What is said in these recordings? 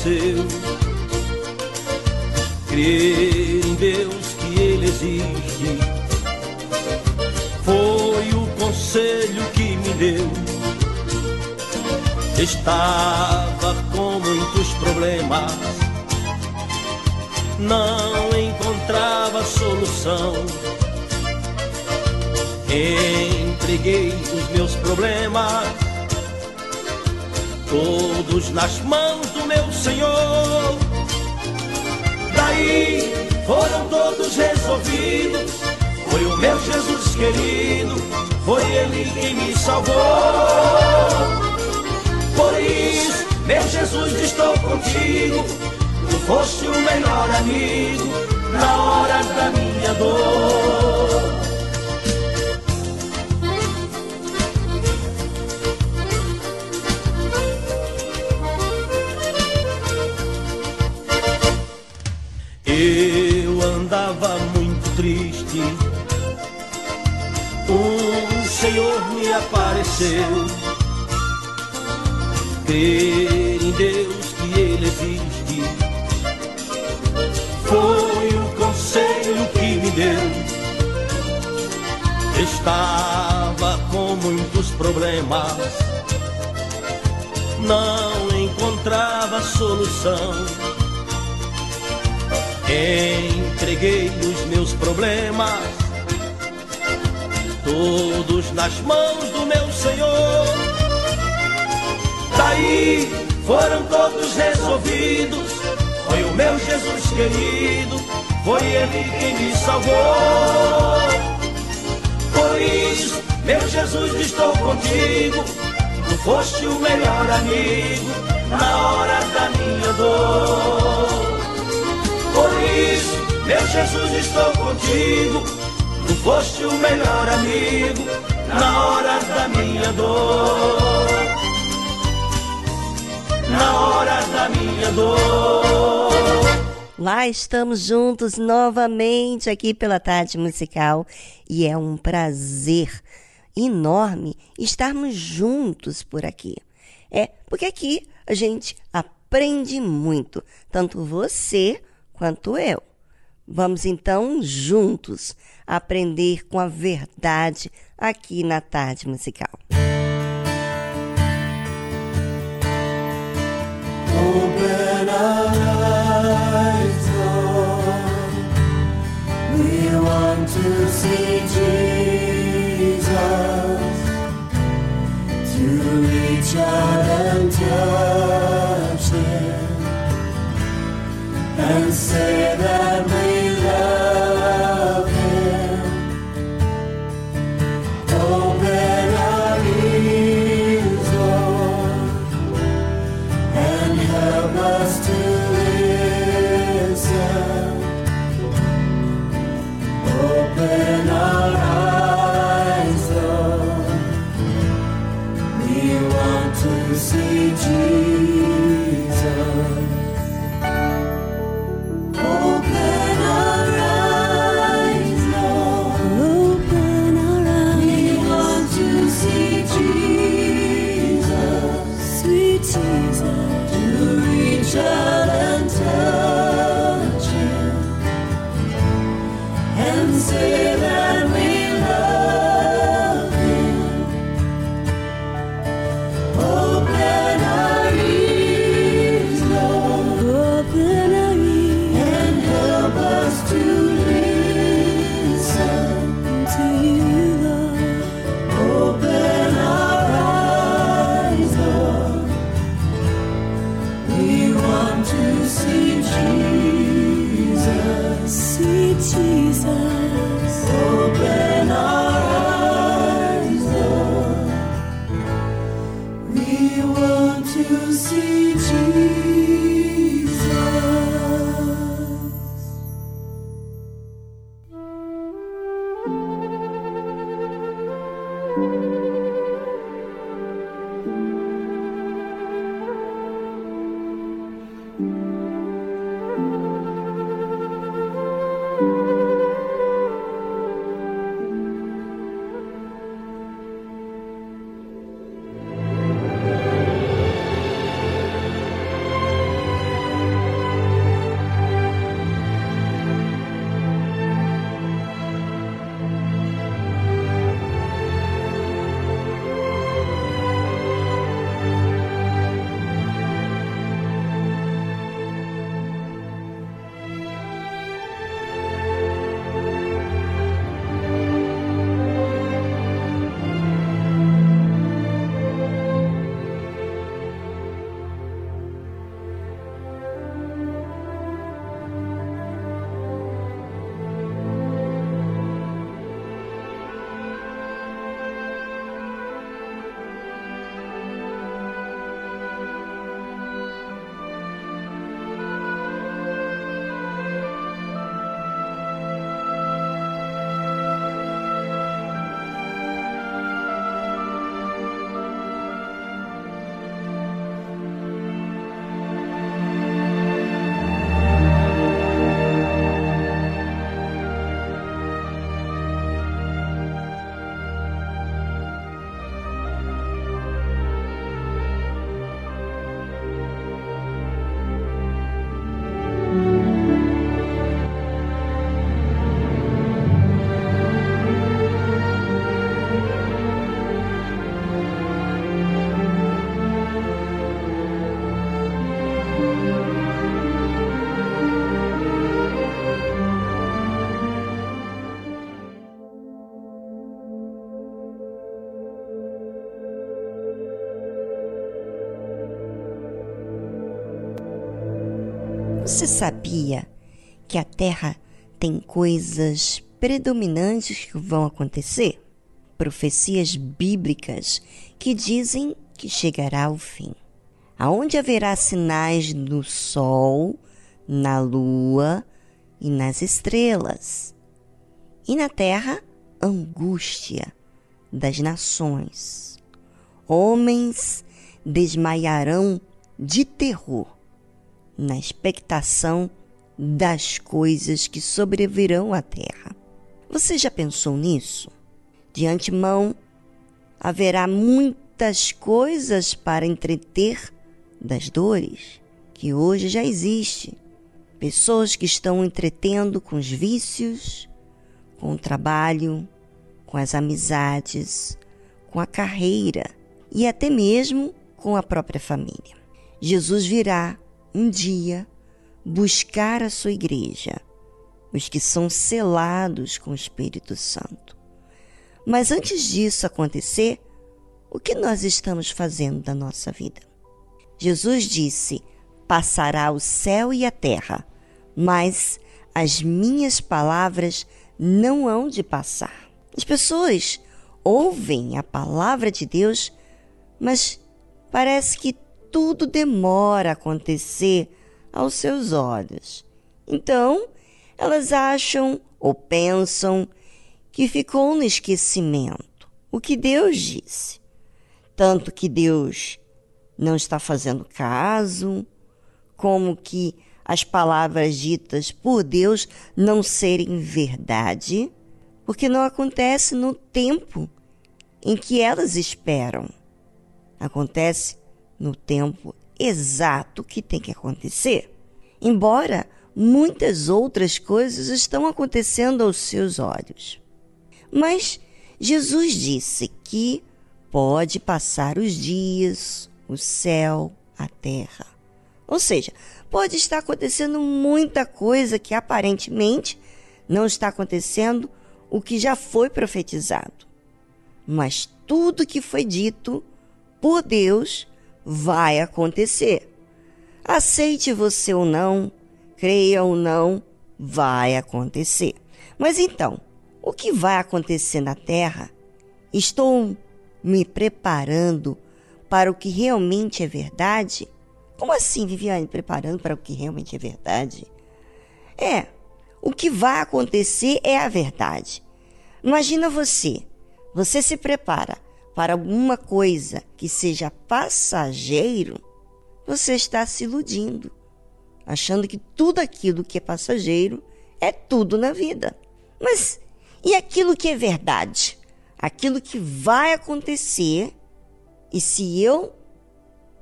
Apareceu. Crer em Deus que Ele existe foi o conselho que me deu. Estava com muitos problemas, não encontrava solução. Entreguei os meus problemas todos nas mãos Senhor. Daí foram todos resolvidos. Foi o meu Jesus querido, foi Ele quem me salvou. Por isso, meu Jesus, estou contigo. Tu foste o melhor amigo na hora da minha dor. Triste. O Senhor me apareceu. Crer em Deus que Ele existe. Foi o conselho que me deu. Estava com muitos problemas. Não encontrava solução Entreguei os meus problemas, todos nas mãos do meu Senhor. Daí foram todos resolvidos. Foi o meu Jesus querido, foi Ele quem me salvou. Por isso, meu Jesus, estou contigo. Tu foste o melhor amigo na hora da minha dor. Por isso, meu Jesus, estou contigo. Tu foste o melhor amigo na hora da minha dor. Na hora da minha dor. Lá estamos juntos novamente aqui pela Tarde Musical e é um prazer enorme estarmos juntos por aqui. É, porque aqui a gente aprende muito, tanto você quanto eu. Vamos então juntos aprender com a verdade aqui na tarde musical. Open our Lord. We want to see Jesus. To reach out and touch and say that and say that. Sabia que a Terra tem coisas predominantes que vão acontecer? Profecias bíblicas que dizem que chegará o fim. Aonde haverá sinais no Sol, na Lua e nas estrelas. E na Terra, angústia das nações. Homens desmaiarão de terror na expectação das coisas que sobrevirão à terra. Você já pensou nisso? De antemão, haverá muitas coisas para entreter das dores que hoje já existe. Pessoas que estão entretendo com os vícios, com o trabalho, com as amizades, com a carreira e até mesmo com a própria família. Jesus virá um dia buscar a sua igreja, os que são selados com o Espírito Santo. Mas antes disso acontecer, o que nós estamos fazendo da nossa vida? Jesus disse: Passará o céu e a terra, mas as minhas palavras não hão de passar. As pessoas ouvem a palavra de Deus, mas parece que tudo demora a acontecer aos seus olhos. Então, elas acham ou pensam que ficou no esquecimento o que Deus disse. Tanto que Deus não está fazendo caso, como que as palavras ditas por Deus não serem verdade, porque não acontece no tempo em que elas esperam. Acontece no tempo exato que tem que acontecer. Embora muitas outras coisas estão acontecendo aos seus olhos. Mas Jesus disse que pode passar os dias, o céu, a terra. Ou seja, pode estar acontecendo muita coisa que aparentemente não está acontecendo o que já foi profetizado. Mas tudo que foi dito por Deus vai acontecer. Aceite você ou não, creia ou não, vai acontecer. Mas então, o que vai acontecer na Terra? Estou me preparando para o que realmente é verdade? Como assim, Viviane, preparando para o que realmente é verdade? É, o que vai acontecer é a verdade. Imagina você você se prepara para alguma coisa que seja passageiro, você está se iludindo, achando que tudo aquilo que é passageiro é tudo na vida. Mas e aquilo que é verdade? Aquilo que vai acontecer, e se eu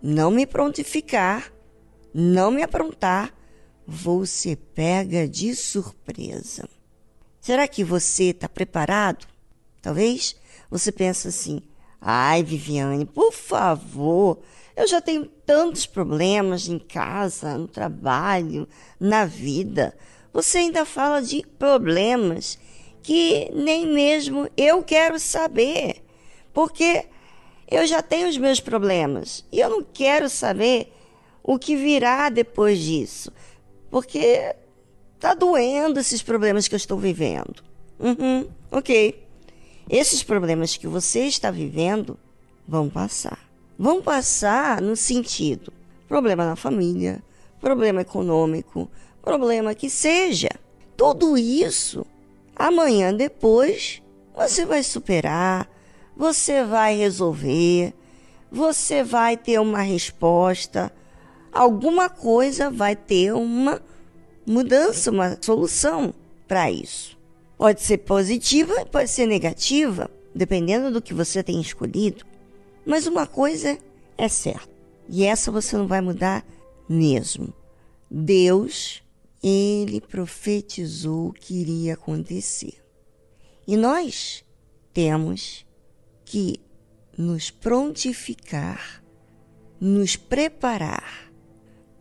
não me prontificar, não me aprontar, ser pega de surpresa. Será que você está preparado? Talvez você pense assim: ai, Viviane, por favor, eu já tenho tantos problemas em casa, no trabalho, na vida. Você ainda fala de problemas que nem mesmo eu quero saber, porque eu já tenho os meus problemas e eu não quero saber o que virá depois disso, porque tá doendo esses problemas que eu estou vivendo. Uhum, ok. Esses problemas que você está vivendo vão passar. Vão passar no sentido problema na família, problema econômico, problema que seja. Tudo isso, amanhã depois, você vai superar, você vai resolver, você vai ter uma resposta, alguma coisa vai ter uma mudança, uma solução para isso. Pode ser positiva, pode ser negativa, dependendo do que você tem escolhido. Mas uma coisa é certa, e essa você não vai mudar mesmo. Deus, ele profetizou que iria acontecer. E nós temos que nos prontificar, nos preparar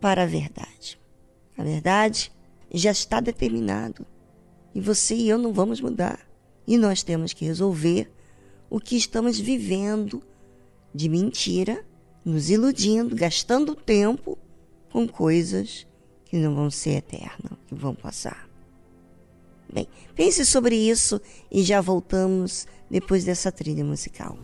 para a verdade. A verdade já está determinado e você e eu não vamos mudar. E nós temos que resolver o que estamos vivendo de mentira, nos iludindo, gastando tempo com coisas que não vão ser eternas, que vão passar. Bem, pense sobre isso e já voltamos depois dessa trilha musical.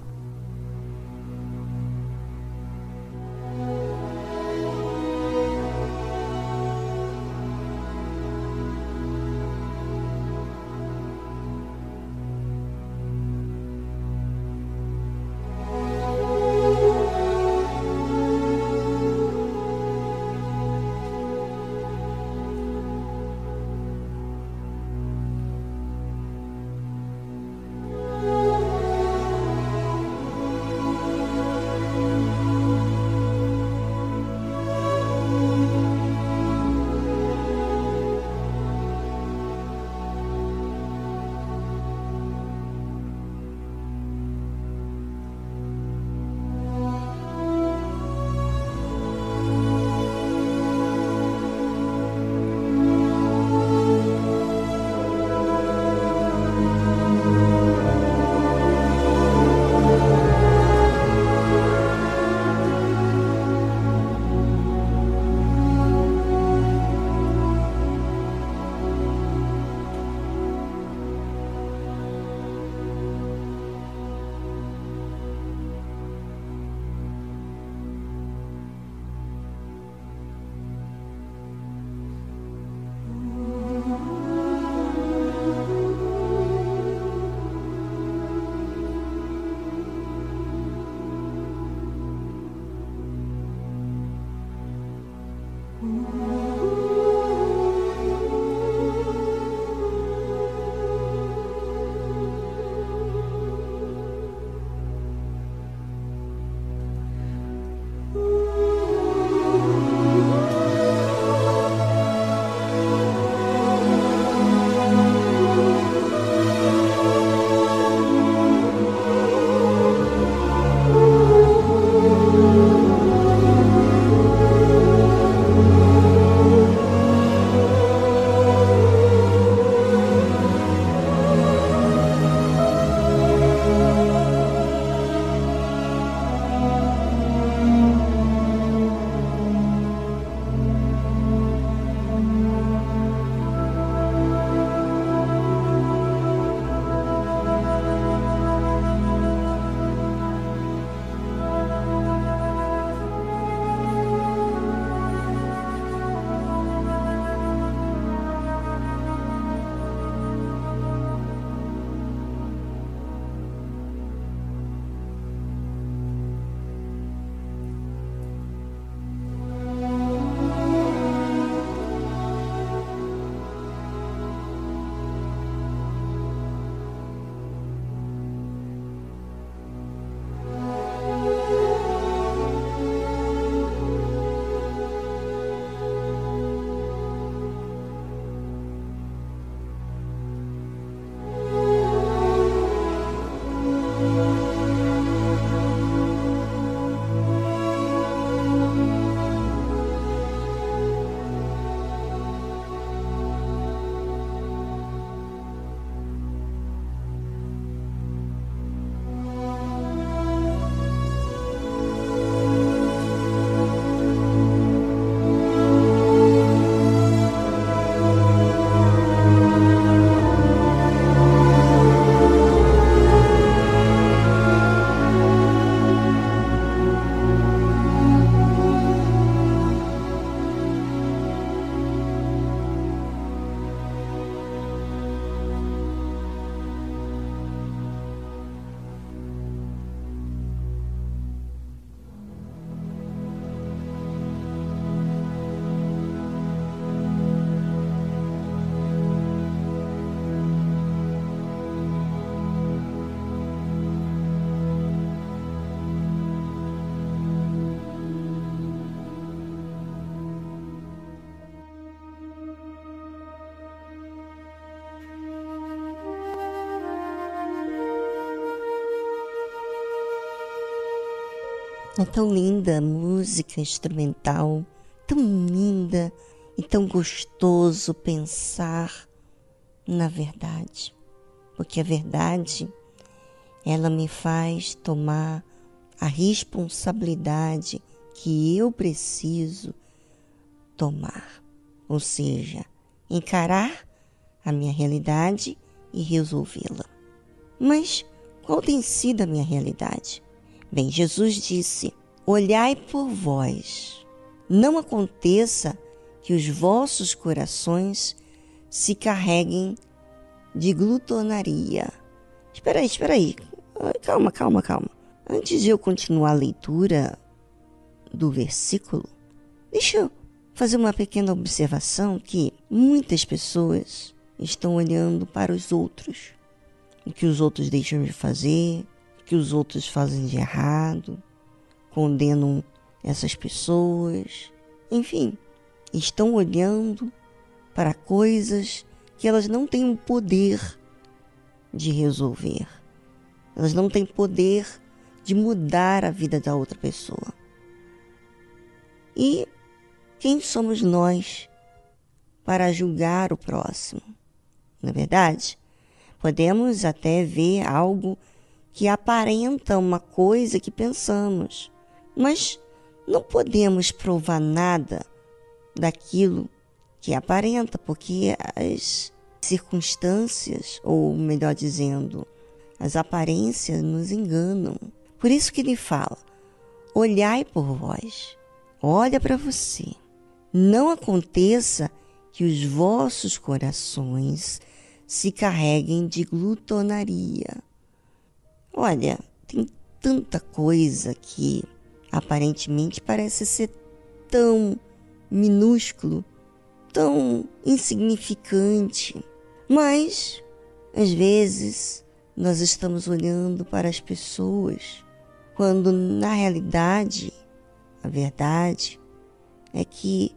É tão linda a música instrumental, tão linda e tão gostoso pensar na verdade. Porque a verdade, ela me faz tomar a responsabilidade que eu preciso tomar. Ou seja, encarar a minha realidade e resolvê-la. Mas qual tem sido a minha realidade? Bem, Jesus disse: Olhai por vós, não aconteça que os vossos corações se carreguem de glutonaria. Espera aí, espera aí. Calma, calma, calma. Antes de eu continuar a leitura do versículo, deixa eu fazer uma pequena observação que muitas pessoas estão olhando para os outros, o que os outros deixam de fazer, que os outros fazem de errado, condenam essas pessoas, enfim, estão olhando para coisas que elas não têm o poder de resolver. Elas não têm poder de mudar a vida da outra pessoa. E quem somos nós para julgar o próximo? Na é verdade, podemos até ver algo que aparenta uma coisa que pensamos, mas não podemos provar nada daquilo que aparenta, porque as circunstâncias, ou melhor dizendo, as aparências nos enganam. Por isso que ele fala: olhai por vós, olha para você. Não aconteça que os vossos corações se carreguem de glutonaria Olha, tem tanta coisa que aparentemente parece ser tão minúsculo, tão insignificante, mas às vezes nós estamos olhando para as pessoas quando na realidade a verdade é que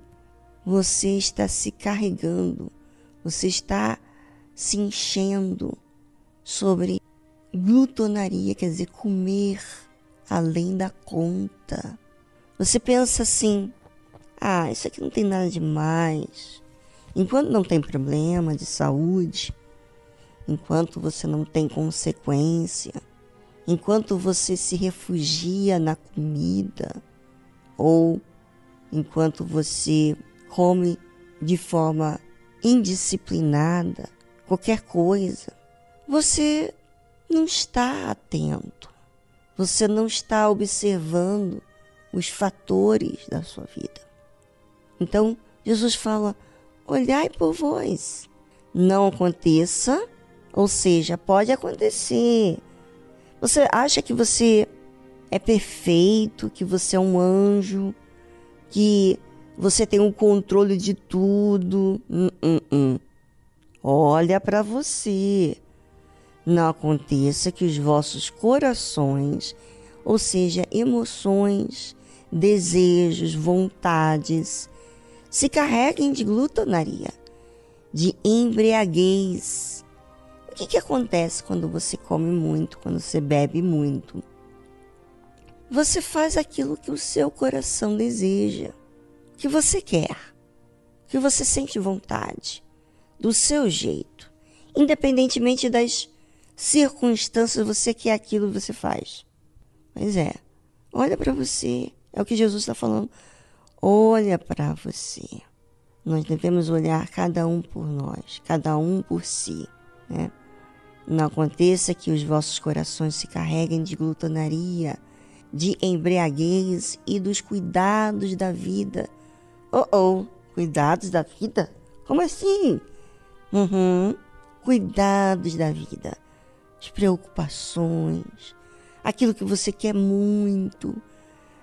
você está se carregando, você está se enchendo sobre Glutonaria quer dizer comer além da conta. Você pensa assim: ah, isso aqui não tem nada demais. Enquanto não tem problema de saúde, enquanto você não tem consequência, enquanto você se refugia na comida, ou enquanto você come de forma indisciplinada, qualquer coisa, você não está atento, você não está observando os fatores da sua vida. Então, Jesus fala: olhai por vós. Não aconteça, ou seja, pode acontecer. Você acha que você é perfeito, que você é um anjo, que você tem o um controle de tudo. Hum, hum, hum. Olha para você não aconteça que os vossos corações, ou seja, emoções, desejos, vontades, se carreguem de glutonaria, de embriaguez. que, que acontece quando você come muito, quando você bebe muito? Você faz aquilo que o seu coração deseja, que você quer, que você sente vontade, do seu jeito, independentemente das circunstâncias, você quer aquilo que você faz. Pois é, olha para você, é o que Jesus está falando. Olha para você. Nós devemos olhar cada um por nós, cada um por si, né? Não aconteça que os vossos corações se carreguem de glutonaria, de embriaguez e dos cuidados da vida. Oh, oh, cuidados da vida? Como assim? Uhum, cuidados da vida, as preocupações, aquilo que você quer muito,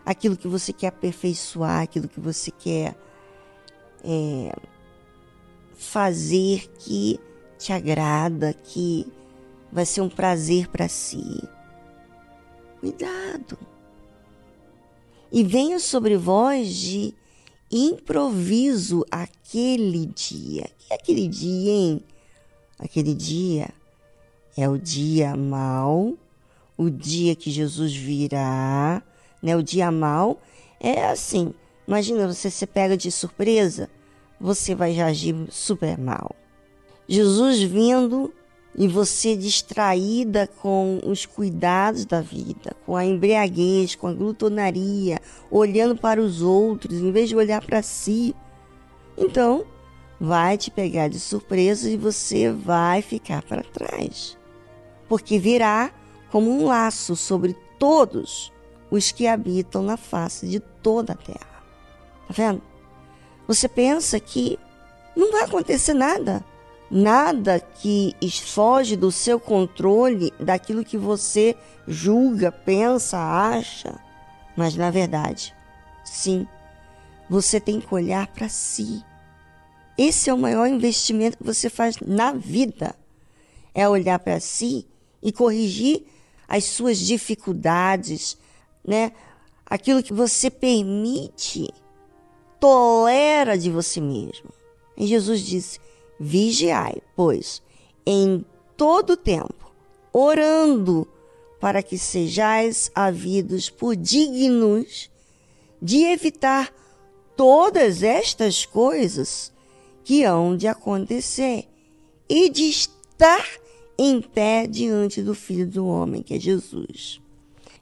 aquilo que você quer aperfeiçoar, aquilo que você quer é, fazer que te agrada, que vai ser um prazer para si. Cuidado. E venha sobre vós de improviso aquele dia. Que é aquele dia, hein? Aquele dia é o dia mau, o dia que Jesus virá, né? O dia mau é assim. Imagina você se pega de surpresa, você vai agir super mal. Jesus vindo e você distraída com os cuidados da vida, com a embriaguez, com a glutonaria, olhando para os outros em vez de olhar para si. Então, vai te pegar de surpresa e você vai ficar para trás. Porque virá como um laço sobre todos os que habitam na face de toda a terra. Tá vendo? Você pensa que não vai acontecer nada nada que foge do seu controle, daquilo que você julga, pensa, acha. Mas na verdade, sim, você tem que olhar para si. Esse é o maior investimento que você faz na vida. É olhar para si e corrigir as suas dificuldades, né? Aquilo que você permite, tolera de você mesmo. E Jesus disse: Vigiai, pois, em todo tempo, orando para que sejais havidos por dignos de evitar todas estas coisas que hão de acontecer e de estar em pé diante do Filho do Homem, que é Jesus.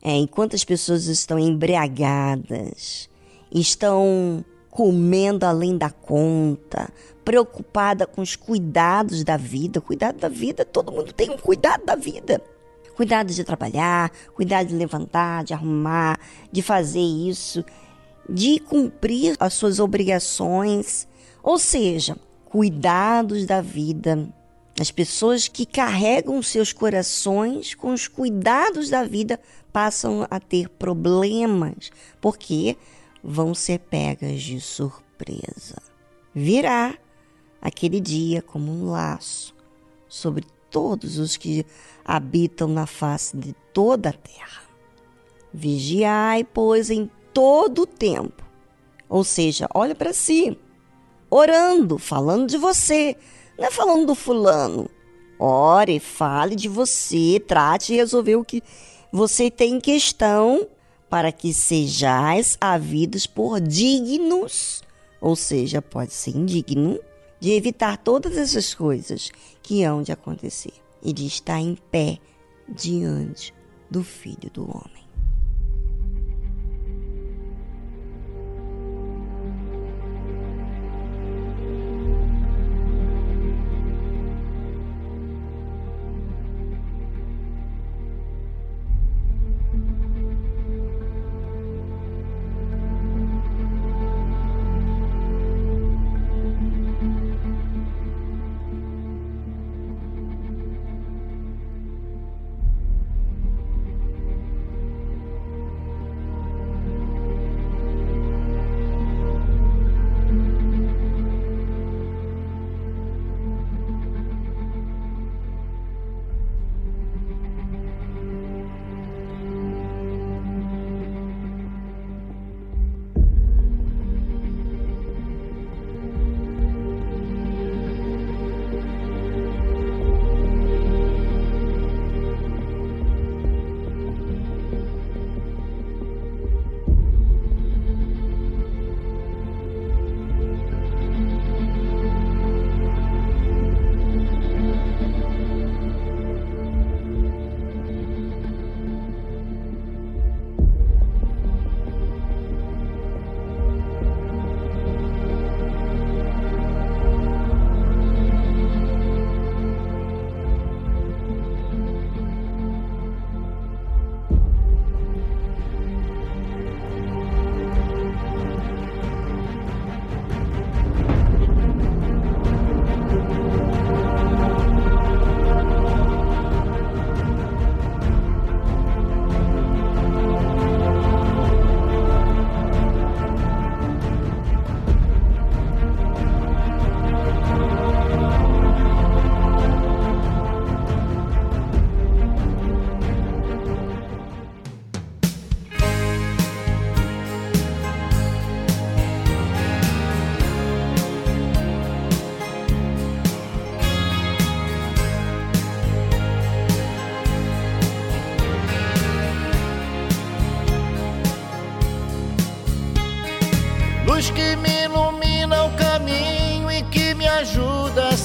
É, enquanto as pessoas estão embriagadas, estão comendo além da conta, preocupada com os cuidados da vida. Cuidado da vida, todo mundo tem um cuidado da vida. Cuidado de trabalhar, cuidado de levantar, de arrumar, de fazer isso, de cumprir as suas obrigações. Ou seja, cuidados da vida. As pessoas que carregam seus corações com os cuidados da vida passam a ter problemas, porque vão ser pegas de surpresa. Virá aquele dia como um laço sobre todos os que habitam na face de toda a terra. Vigiai, pois, em todo o tempo. Ou seja, olha para si, orando, falando de você, não é falando do fulano. Ore, fale de você, trate de resolver o que você tem em questão para que sejais havidos por dignos, ou seja, pode ser indigno, de evitar todas essas coisas que hão de acontecer e de estar em pé diante do Filho do Homem.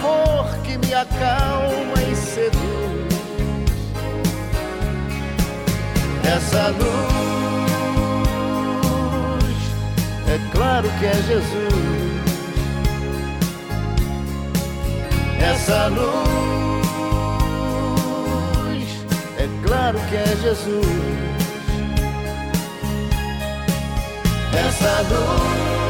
Amor que me acalma e seduz. Essa luz, é claro que é Jesus. Essa luz, é claro que é Jesus. Essa luz,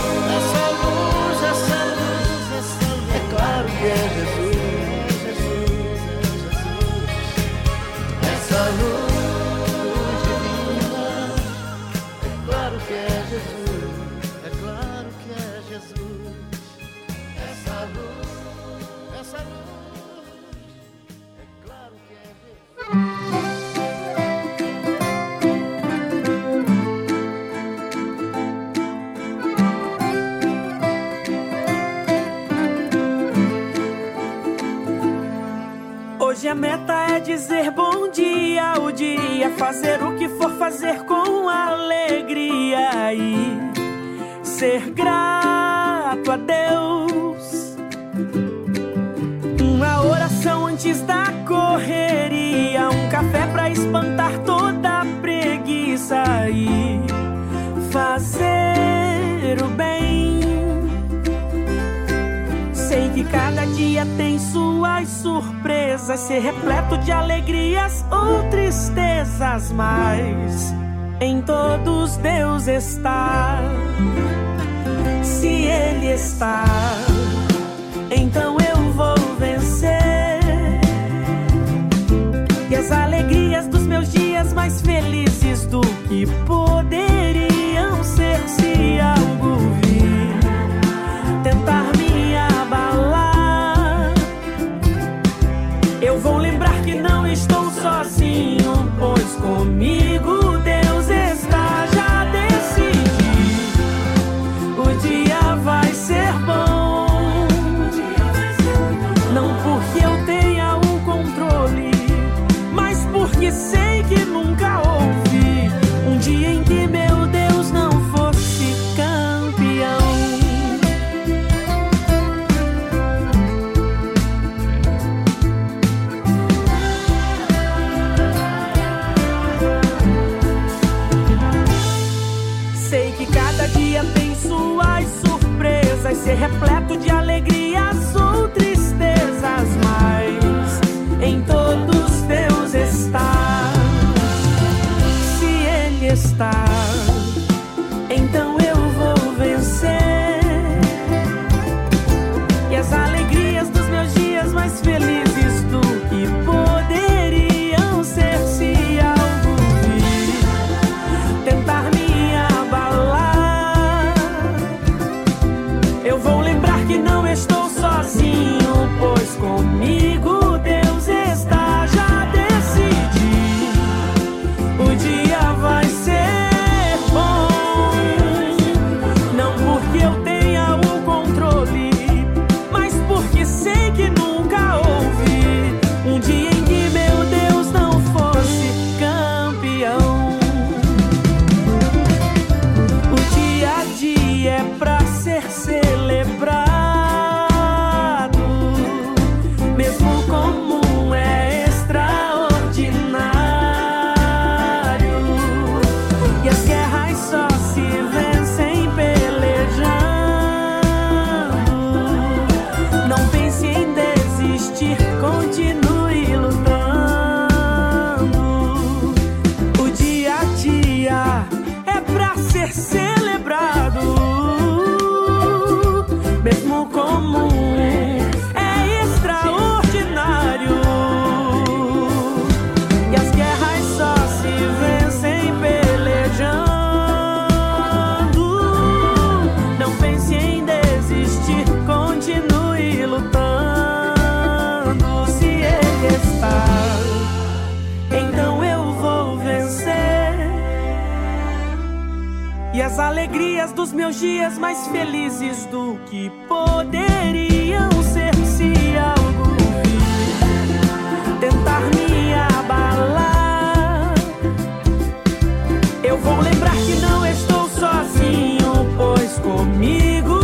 Fazer o que for fazer com alegria e ser grato a Deus. Uma oração antes da correria, um café para espantar toda a preguiça e fazer o bem E cada dia tem suas surpresas, ser repleto de alegrias ou tristezas, mas em todos Deus está. Se Ele está, então eu vou vencer. E as alegrias dos meus dias mais felizes do que por as alegrias dos meus dias mais felizes do que poderiam ser se algo tentar me abalar. Eu vou lembrar que não estou sozinho, pois comigo.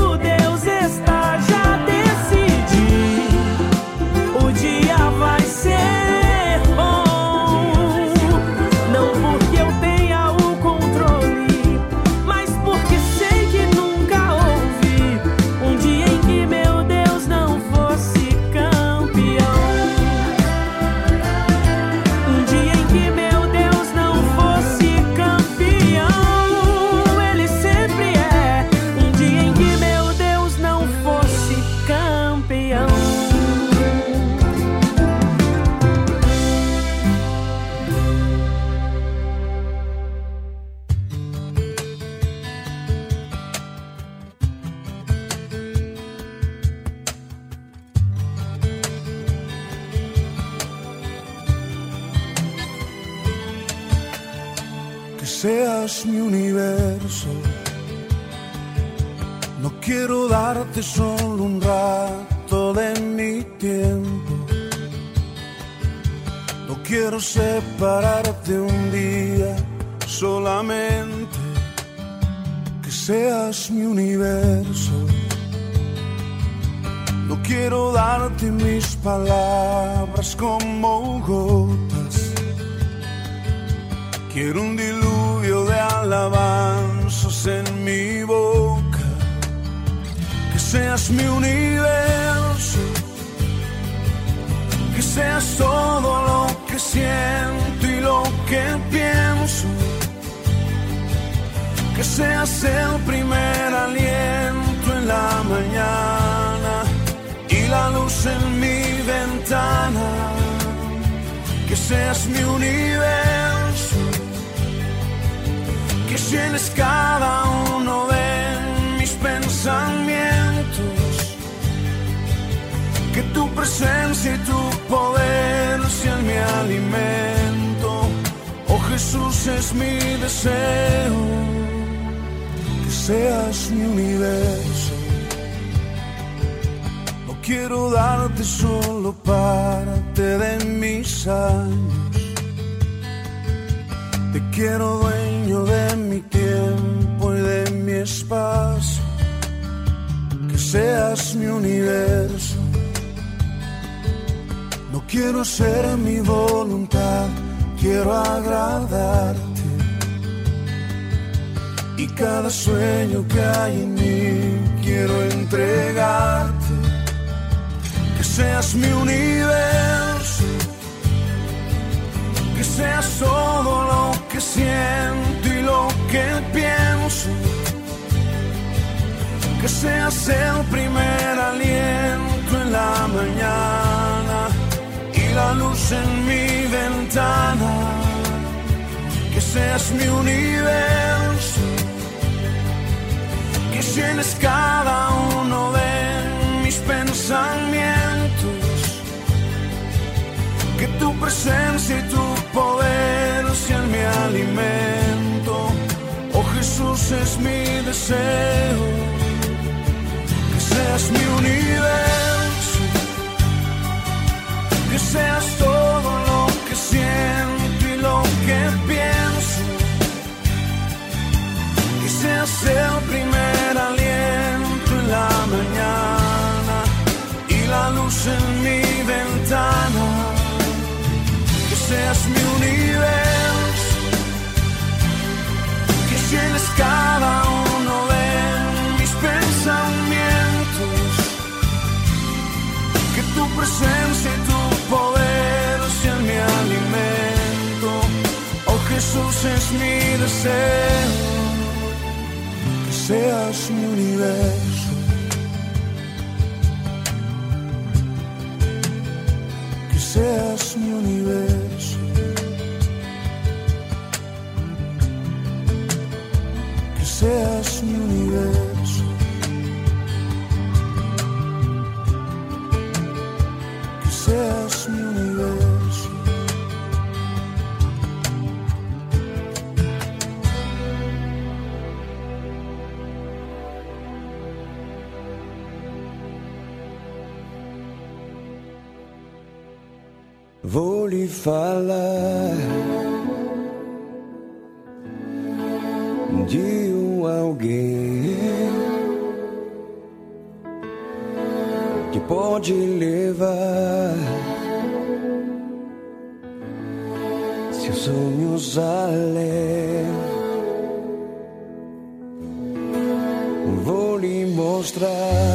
falar de um alguém que pode levar seus sonhos além. Vou lhe mostrar.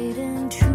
hide and try.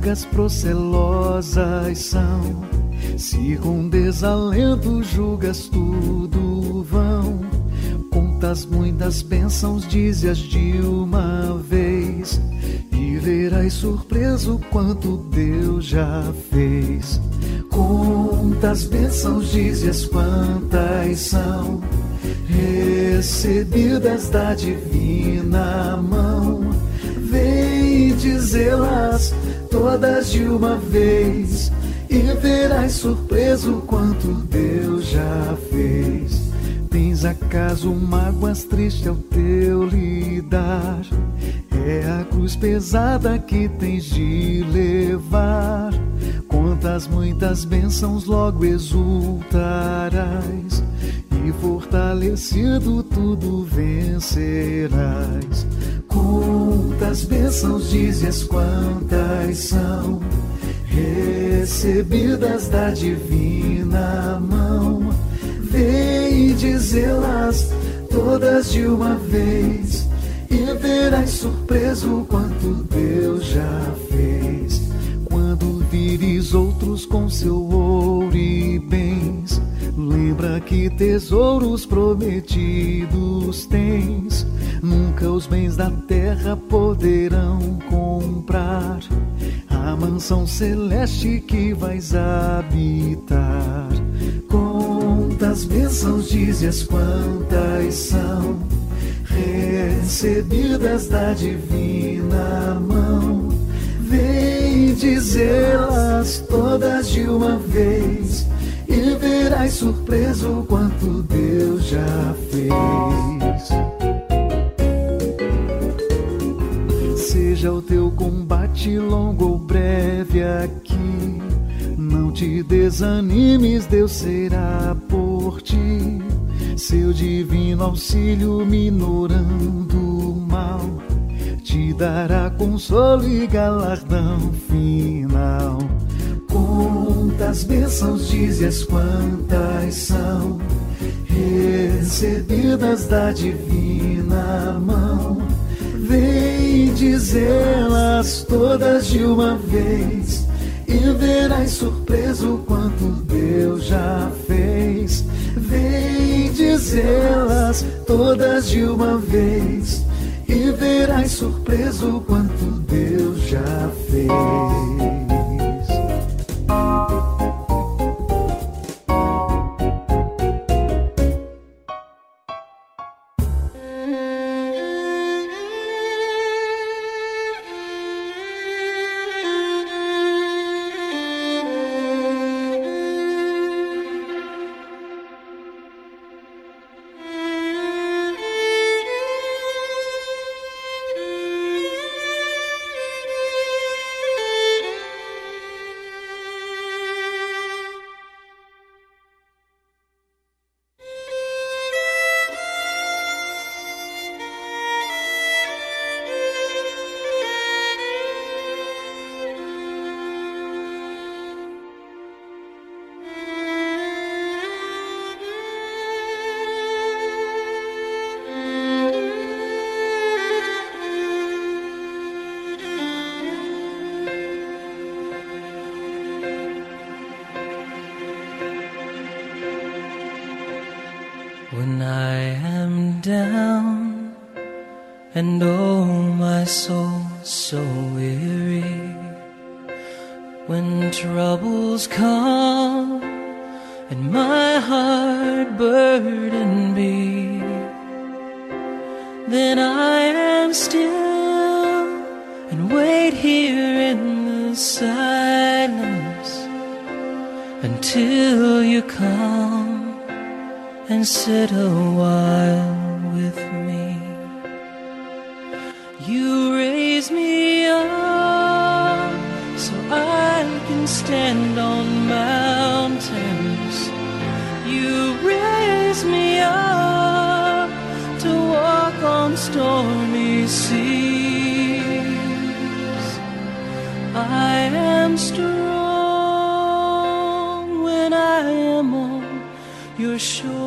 Vagas procelosas são. Se com desalento julgas tudo vão, contas muitas bênçãos, dizes de uma vez, e verás surpreso quanto Deus já fez. Contas bênçãos, dizes quantas são, recebidas da divina mão. Dizê-las todas de uma vez e verás surpreso quanto Deus já fez. Tens acaso mágoas tristes ao teu lidar? É a cruz pesada que tens de levar. Quantas muitas bênçãos logo exultarás, e fortalecido tudo vencerás. Quantas bênçãos dizes quantas são? recebidas da divina mão. Vem dizê-las todas de uma vez e verás surpreso quanto Deus já fez. Quando vires outros com seu ouro e bens, lembra que tesouros prometidos tens. Nunca os bens da terra poderão comprar a mansão celeste que vais habitar. Quantas bênçãos dizes quantas são recebidas da divina mão. Vem dizê-las todas de uma vez e verás surpreso quanto Deus já fez. Seja o teu combate longo ou breve aqui, não te desanimes, Deus será por ti. Seu divino auxílio minorando o mal, te dará consolo e galardão final. Quantas bênçãos dizes quantas são recebidas da divina mão Vem dizê-las todas de uma vez e verás surpreso quanto Deus já fez. Vem dizê-las todas de uma vez e verás surpreso quanto Deus já fez. you stormy seas. I am strong when I am on your shoulders.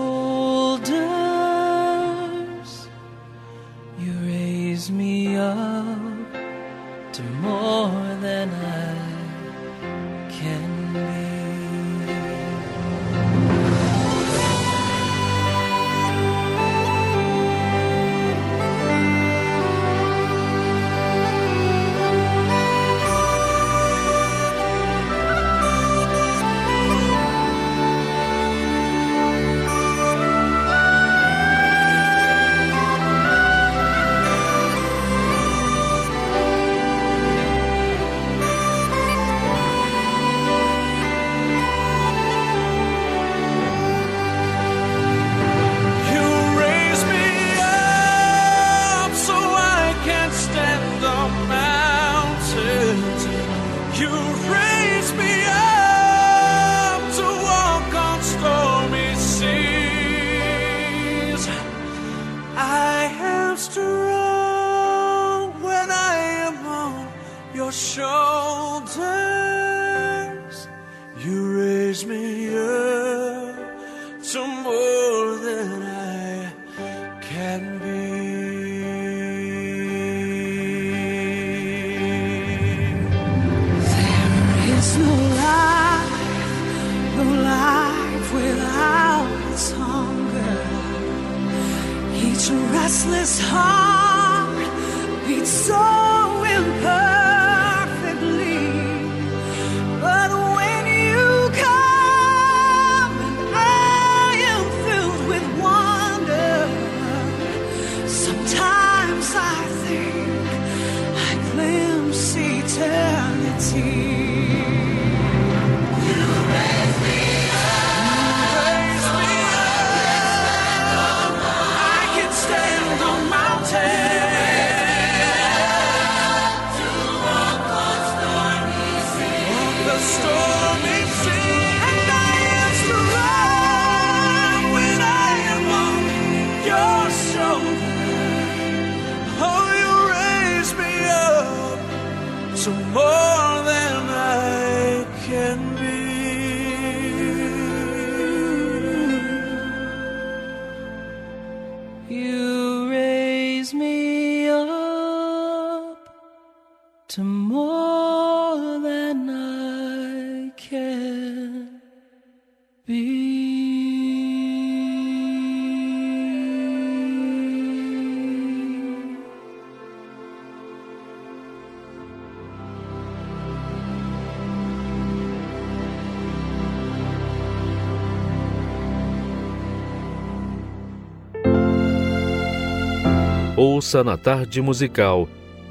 Ouça na tarde musical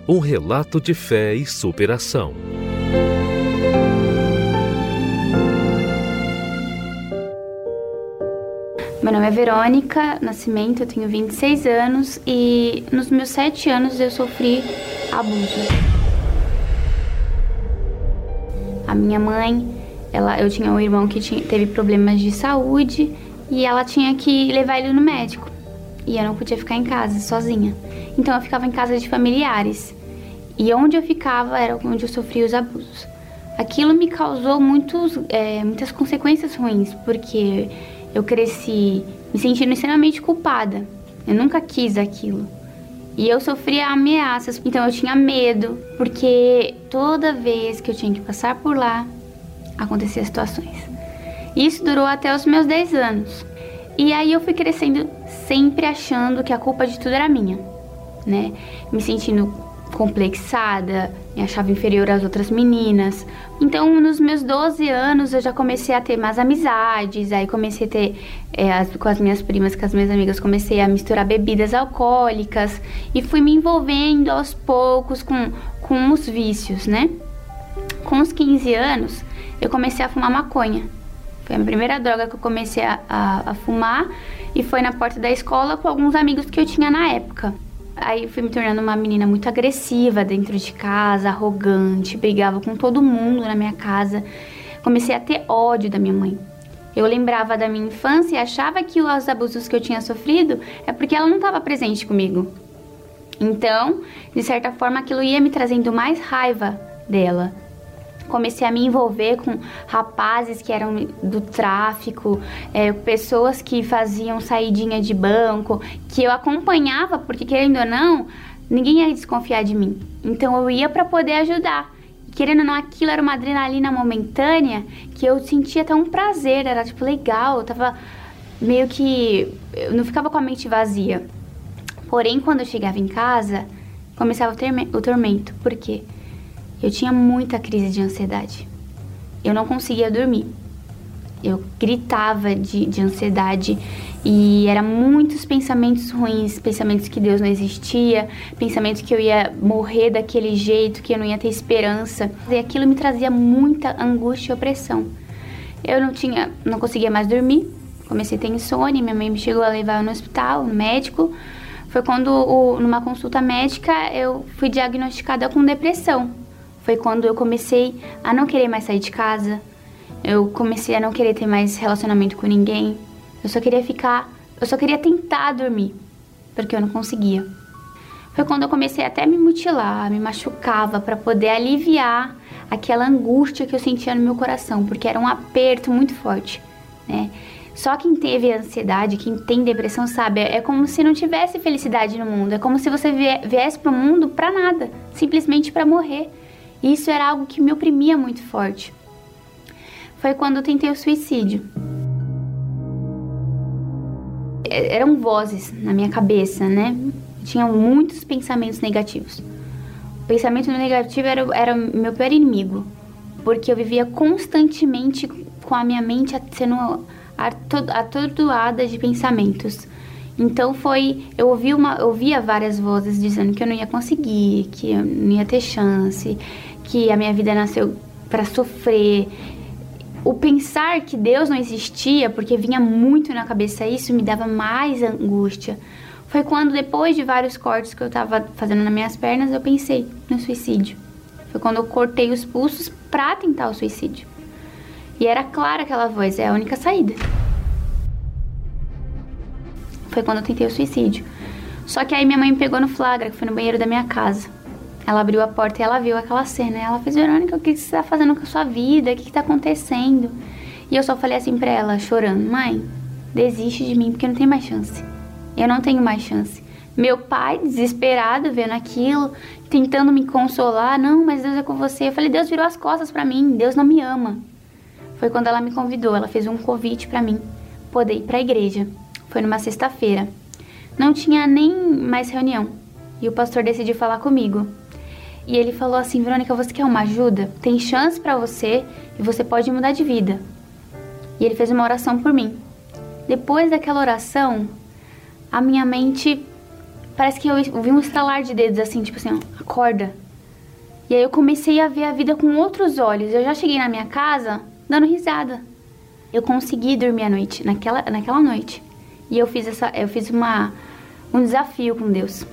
um relato de fé e superação. Meu nome é Verônica Nascimento, eu tenho 26 anos e nos meus 7 anos eu sofri abuso. A minha mãe, ela, eu tinha um irmão que tinha, teve problemas de saúde e ela tinha que levar ele no médico. E eu não podia ficar em casa sozinha. Então eu ficava em casa de familiares. E onde eu ficava era onde eu sofria os abusos. Aquilo me causou muitos, é, muitas consequências ruins, porque eu cresci me sentindo extremamente culpada. Eu nunca quis aquilo. E eu sofria ameaças, então eu tinha medo, porque toda vez que eu tinha que passar por lá, acontecia situações. Isso durou até os meus 10 anos. E aí eu fui crescendo sempre achando que a culpa de tudo era minha, né? Me sentindo complexada, me achava inferior às outras meninas. Então, nos meus 12 anos, eu já comecei a ter mais amizades, aí comecei a ter, é, as- com as minhas primas, com as minhas amigas, comecei a misturar bebidas alcoólicas e fui me envolvendo aos poucos com, com os vícios, né? Com os 15 anos, eu comecei a fumar maconha. Foi a primeira droga que eu comecei a, a- a fumar e foi na porta da escola com alguns amigos que eu tinha na época. Aí fui me tornando uma menina muito agressiva dentro de casa, arrogante, brigava com todo mundo na minha casa. Comecei a ter ódio da minha mãe. Eu lembrava da minha infância e achava que os abusos que eu tinha sofrido é porque ela não estava presente comigo. Então, de certa forma, aquilo ia me trazendo mais raiva dela. Comecei a me envolver com rapazes que eram do tráfico, é, pessoas que faziam saidinha de banco, que eu acompanhava, porque querendo ou não, ninguém ia desconfiar de mim. Então eu ia para poder ajudar. Querendo ou não, aquilo era uma adrenalina momentânea que eu sentia até um prazer, era tipo legal, eu tava meio que. Eu não ficava com a mente vazia. Porém, quando eu chegava em casa, começava o, tormento. Por quê? Eu tinha muita crise de ansiedade. Eu não conseguia dormir. Eu gritava de, de ansiedade e era muitos pensamentos ruins, pensamentos que Deus não existia, pensamentos que eu ia morrer daquele jeito, que eu não ia ter esperança. E aquilo me trazia muita angústia e opressão. Eu não tinha, não conseguia mais dormir. Comecei a ter insônia, minha mãe me chegou a levar no hospital, no médico. Foi quando, numa consulta médica, eu fui diagnosticada com depressão. Foi quando eu comecei a não querer mais sair de casa. Eu comecei a não querer ter mais relacionamento com ninguém. Eu só queria ficar, eu só queria tentar dormir, porque eu não conseguia. Foi quando eu comecei até a me mutilar, me machucava para poder aliviar aquela angústia que eu sentia no meu coração, porque era um aperto muito forte, né? Só quem teve ansiedade, quem tem depressão sabe, é como se não tivesse felicidade no mundo, é como se você vie- viesse pro mundo pra nada, simplesmente pra morrer. E isso era algo que me oprimia muito forte. Foi quando eu tentei o suicídio. Eram vozes na minha cabeça, né? Tinham muitos pensamentos negativos. O pensamento negativo era, era meu pior inimigo, porque eu vivia constantemente com a minha mente sendo ato- atordoada de pensamentos. Então foi, eu ouvi uma, eu ouvia várias vozes dizendo que eu não ia conseguir, que eu não ia ter chance, que a minha vida nasceu para sofrer. O pensar que Deus não existia, porque vinha muito na cabeça isso, me dava mais angústia. Foi quando, depois de vários cortes que eu tava fazendo nas minhas pernas, eu pensei no suicídio. Foi quando eu cortei os pulsos pra tentar o suicídio. E era clara aquela voz, é a única saída. Foi quando eu tentei o suicídio. Só que aí minha mãe me pegou no flagra, que foi no banheiro da minha casa. Ela abriu a porta e ela viu aquela cena. Ela fez, Verônica, o que você tá fazendo com a sua vida? O que, que tá acontecendo? E eu só falei assim pra ela, chorando, mãe, desiste de mim, porque não tem mais chance. Eu não tenho mais chance. Meu pai, desesperado, vendo aquilo, tentando me consolar, não, mas Deus é com você. Eu falei, Deus virou as costas pra mim, Deus não me ama. Foi quando ela me convidou, ela fez um convite pra mim, poder ir pra igreja. Foi numa sexta-feira. Não tinha nem mais reunião. E o pastor decidiu falar comigo. E ele falou assim: Verônica, você quer uma ajuda? Tem chance pra você e você pode mudar de vida. E ele fez uma oração por mim. Depois daquela oração, a minha mente parece que eu vi um estralar de dedos assim, tipo assim, ó, acorda. E aí eu comecei a ver a vida com outros olhos. Eu já cheguei na minha casa dando risada. Eu consegui dormir à noite, naquela, naquela noite. E eu fiz essa, eu fiz uma um desafio com Deus.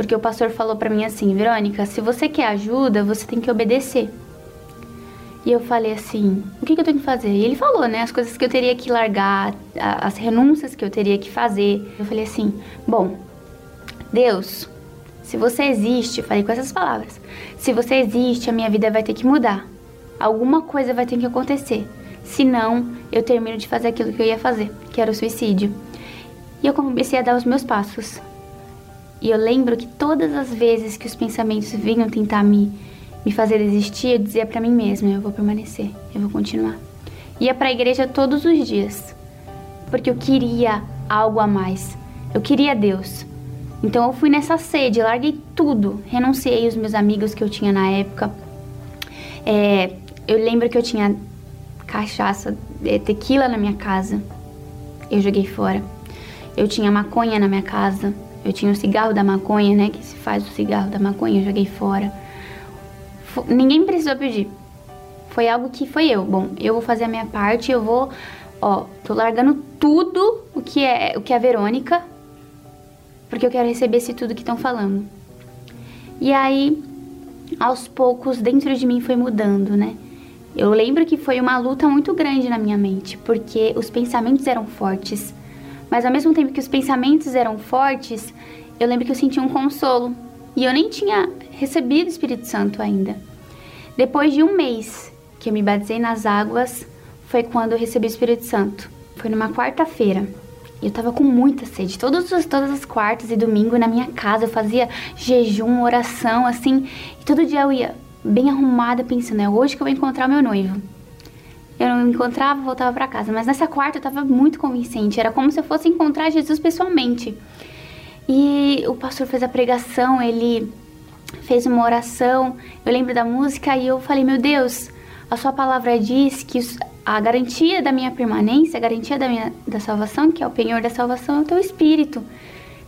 Porque o pastor falou pra mim assim, Verônica, se você quer ajuda, você tem que obedecer. E eu falei assim, o que, que eu tenho que fazer? E ele falou, né, as coisas que eu teria que largar, as renúncias que eu teria que fazer. Eu falei assim, bom, Deus, se você existe, falei com essas palavras, se você existe, a minha vida vai ter que mudar. Alguma coisa vai ter que acontecer. Senão, eu termino de fazer aquilo que eu ia fazer, que era o suicídio. E eu comecei a dar os meus passos. E eu lembro que todas as vezes que os pensamentos vinham tentar me, me fazer desistir, eu dizia pra mim mesma: eu vou permanecer, eu vou continuar. Ia pra igreja todos os dias, porque eu queria algo a mais. Eu queria Deus. Então eu fui nessa sede, larguei tudo, renunciei os meus amigos que eu tinha na época. É, eu lembro que eu tinha cachaça, é, tequila na minha casa. Eu joguei fora. Eu tinha maconha na minha casa. Eu tinha o cigarro da maconha, né? Que se faz o cigarro da maconha, eu joguei fora. Fo- Ninguém precisou pedir. Foi algo que foi eu. Bom, eu vou fazer a minha parte, eu vou. Ó, tô largando tudo o que é o que é a Verônica. Porque eu quero receber esse tudo que estão falando. E aí, aos poucos, dentro de mim foi mudando, né? Eu lembro que foi uma luta muito grande na minha mente, porque os pensamentos eram fortes. Mas ao mesmo tempo que os pensamentos eram fortes, eu lembro que eu sentia um consolo. E eu nem tinha recebido o Espírito Santo ainda. Depois de um mês que eu me batizei nas águas, foi quando eu recebi o Espírito Santo. Foi numa quarta-feira. E eu tava com muita sede. Todos os, todas as quartas e domingo na minha casa eu fazia jejum, oração, assim. E todo dia eu ia bem arrumada, pensando, é hoje que eu vou encontrar meu noivo. Eu não encontrava, voltava para casa. Mas nessa quarta eu tava muito convincente. Era como se eu fosse encontrar Jesus pessoalmente. E o pastor fez a pregação, ele fez uma oração. Eu lembro da música e eu falei: Meu Deus, a Sua palavra diz que a garantia da minha permanência, a garantia da minha da salvação, que é o penhor da salvação, é o Teu Espírito.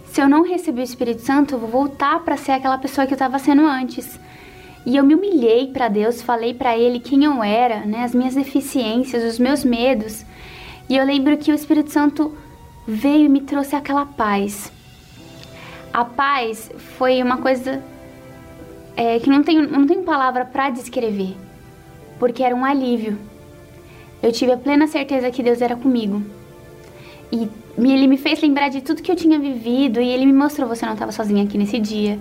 Se eu não receber o Espírito Santo, eu vou voltar para ser aquela pessoa que eu estava sendo antes. E eu me humilhei para Deus, falei para Ele quem eu era, né, as minhas deficiências, os meus medos. E eu lembro que o Espírito Santo veio e me trouxe aquela paz. A paz foi uma coisa é, que não tenho, não tenho palavra para descrever, porque era um alívio. Eu tive a plena certeza que Deus era comigo. E ele me fez lembrar de tudo que eu tinha vivido e ele me mostrou: você não estava sozinha aqui nesse dia.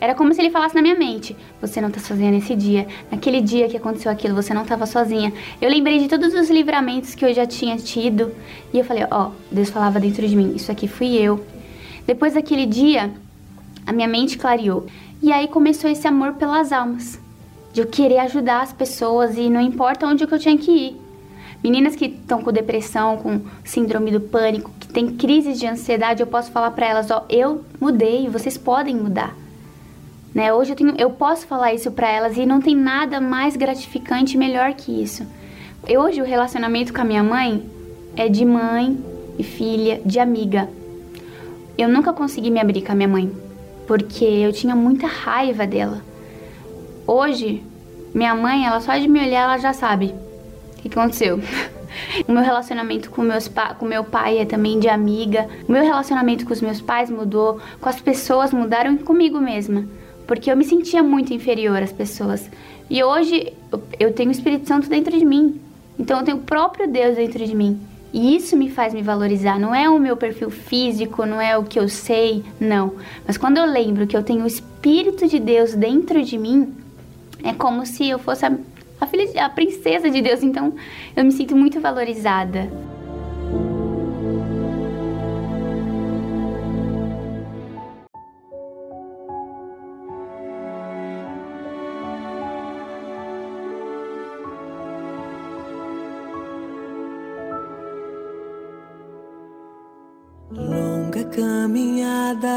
Era como se ele falasse na minha mente: você não tá sozinha nesse dia. Naquele dia que aconteceu aquilo, você não estava sozinha. Eu lembrei de todos os livramentos que eu já tinha tido e eu falei: ó, Deus falava dentro de mim: isso aqui fui eu. Depois daquele dia, a minha mente clareou. E aí começou esse amor pelas almas. De eu querer ajudar as pessoas e não importa onde que eu tinha que ir. Meninas que estão com depressão, com síndrome do pânico, que têm crises de ansiedade, eu posso falar pra elas, ó, eu mudei, vocês podem mudar. Né? Hoje eu, tenho, eu posso falar isso pra elas e não tem nada mais gratificante e melhor que isso. Eu, hoje o relacionamento com a minha mãe é de mãe e filha, de amiga. Eu nunca consegui me abrir com a minha mãe, porque eu tinha muita raiva dela. Hoje, minha mãe, ela só de me olhar, ela já sabe o que, aconteceu. O meu relacionamento com, meus com meu pai é também de amiga. O meu relacionamento com os meus pais mudou, com as pessoas mudaram e comigo mesma. Porque eu me sentia muito inferior às pessoas. E hoje eu- tenho o Espírito Santo dentro de mim. Então eu tenho o próprio Deus dentro de mim. E isso me faz me valorizar. Não é o meu perfil físico, não é o que eu sei, não. Mas quando eu lembro que eu tenho o Espírito de Deus dentro de mim, é como se eu fosse a, a filha, a princesa de Deus. Então eu me sinto muito valorizada. Caminhada,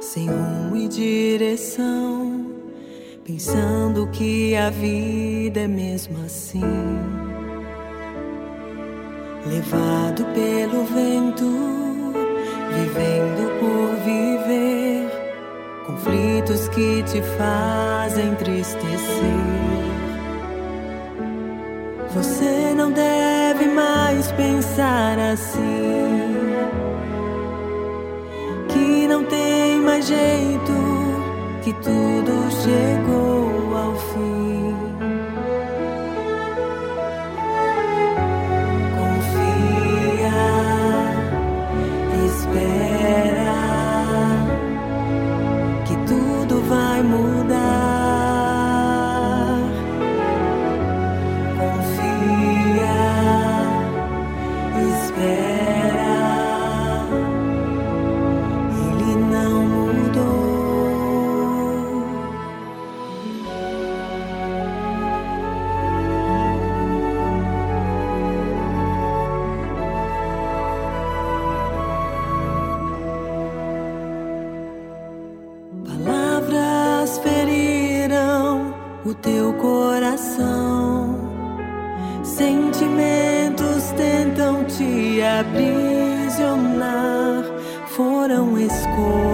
sem rumo e direção, pensando que a vida é mesmo assim. Levado pelo vento, vivendo por viver, conflitos que te fazem entristecer. Você não deve mais pensar assim. Não tem mais jeito, que tudo chegou ao fim. Foram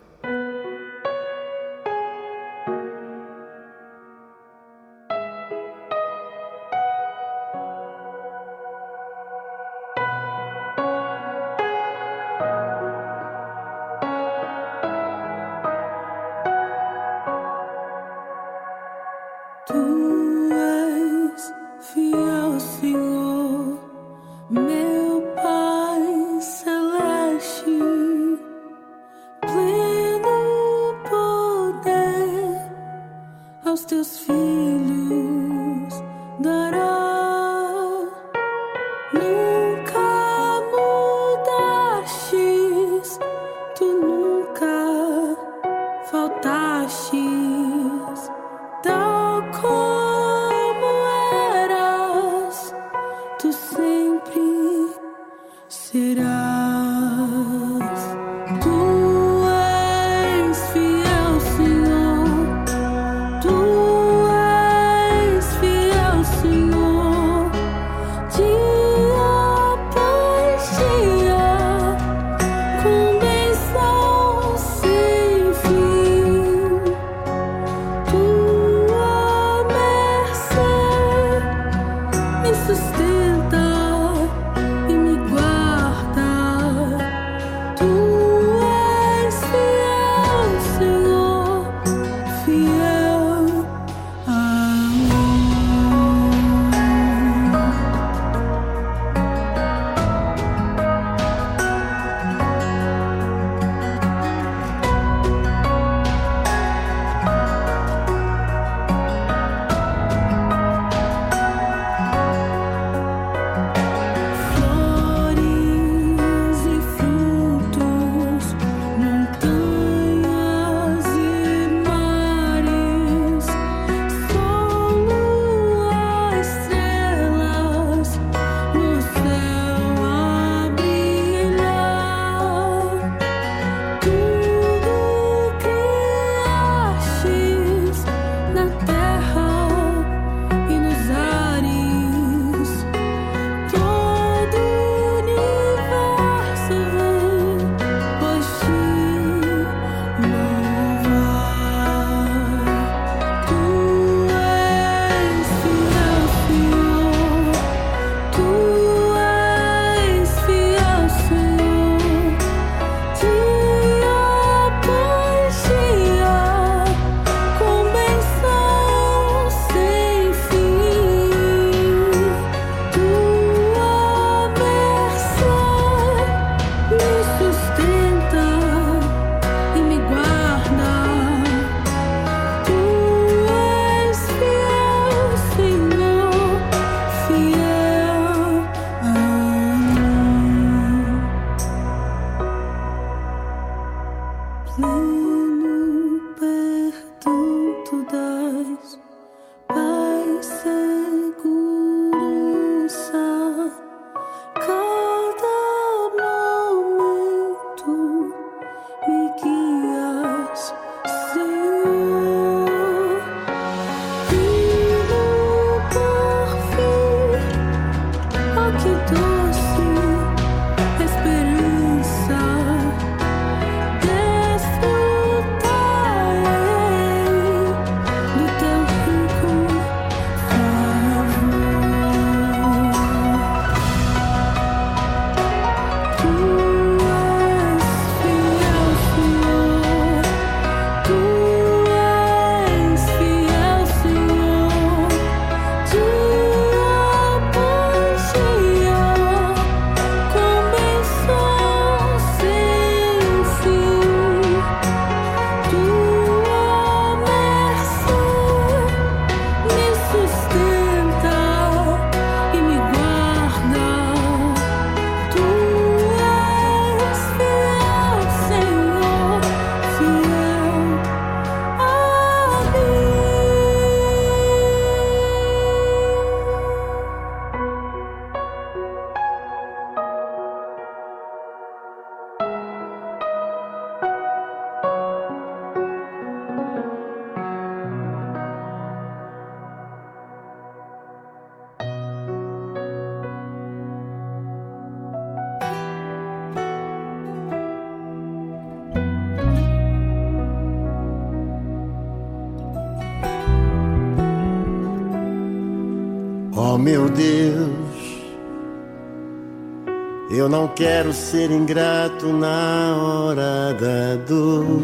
não quero ser ingrato na hora da dor.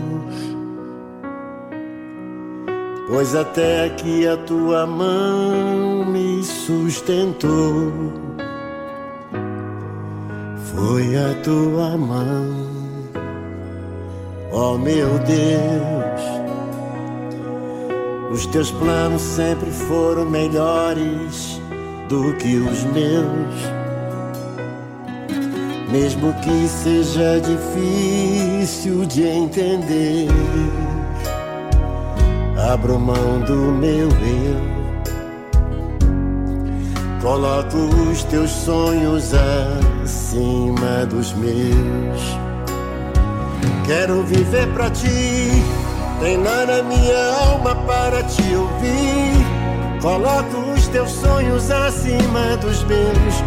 Pois até aqui a tua mão me sustentou. Foi a tua mão, ó oh, meu Deus. Os teus planos sempre foram melhores do que os meus mesmo que seja difícil de entender. Abro mão do meu eu, coloco os teus sonhos acima dos meus. Quero viver para ti, treinar a minha alma para te ouvir. Coloco os teus sonhos acima dos meus.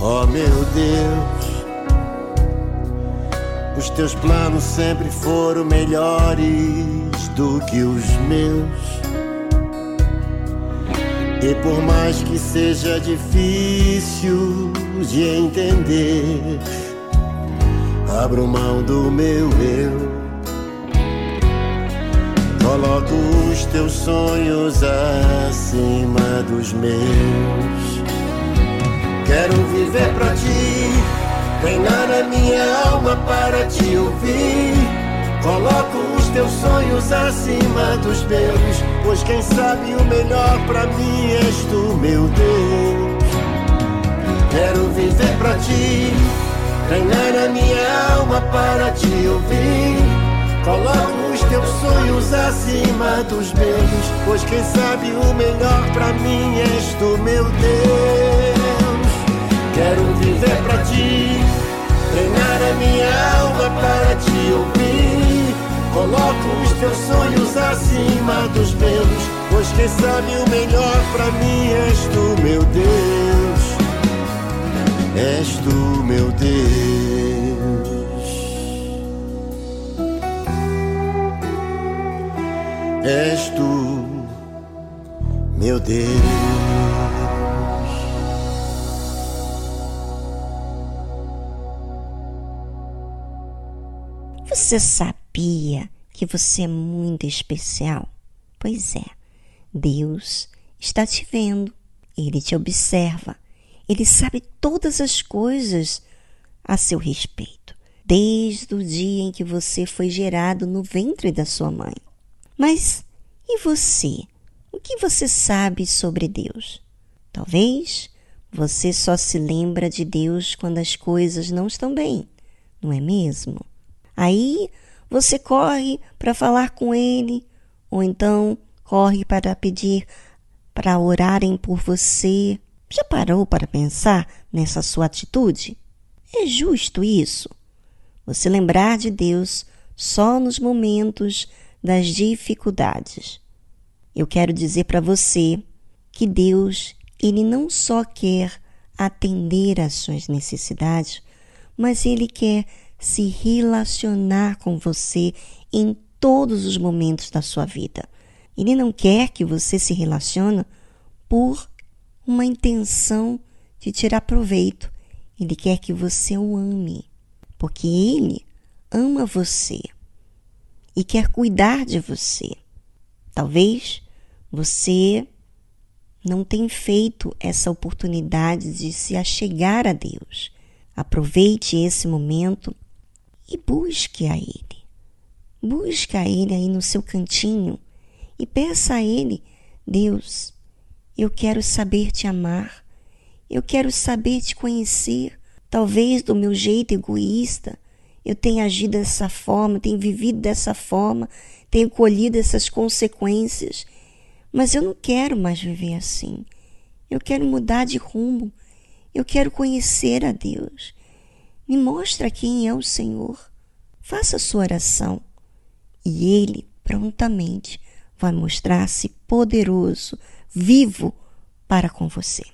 Oh meu Deus, os teus planos sempre foram melhores do que os meus. E por mais que seja difícil de entender, abro mão do meu eu. Coloco os teus sonhos acima dos meus. Quero viver pra ti, treinar a minha alma para te ouvir. Coloco os teus sonhos acima dos meus, pois quem sabe o melhor pra mim és tu, meu Deus. Quero viver pra ti, treinar a minha alma para te ouvir. Coloco os teus sonhos acima dos meus, pois quem sabe o melhor pra mim és tu, meu Deus. Quero viver pra ti, treinar a minha alma para te ouvir. Coloco os teus sonhos acima dos meus, pois quem sabe o melhor pra mim és tu, meu Deus. És tu, meu Deus. És tu, meu Deus. Você sabia que você é muito especial? Pois é, Deus está te vendo, Ele te observa, Ele sabe todas as coisas a seu respeito, desde o dia em que você foi gerado no ventre da sua mãe. Mas e você? O que você sabe sobre Deus? Talvez você só se lembra de Deus quando as coisas não estão bem, não é mesmo? Aí você corre para falar com ele, ou então corre para pedir para orarem por você. Já parou para pensar nessa sua atitude? É justo isso? Você lembrar de Deus só nos momentos das dificuldades. Eu quero dizer para você que Deus, ele não só quer atender às suas necessidades, mas ele quer se relacionar com você em todos os momentos da sua vida. Ele não quer que você se relacione por uma intenção de tirar proveito. Ele quer que você o ame, porque ele ama você e quer cuidar de você. Talvez você não tenha feito essa oportunidade de se achegar a Deus. Aproveite esse momento e busque a Ele. Busque a Ele aí no seu cantinho e peça a Ele: Deus, eu quero saber te amar, eu quero saber te conhecer. Talvez do meu jeito egoísta eu tenha agido dessa forma, tenha vivido dessa forma, tenha colhido essas consequências, mas eu não quero mais viver assim. Eu quero mudar de rumo. Eu quero conhecer a Deus. Me mostra quem é o Senhor. Faça a sua oração e Ele prontamente vai mostrar-se poderoso, vivo para com você.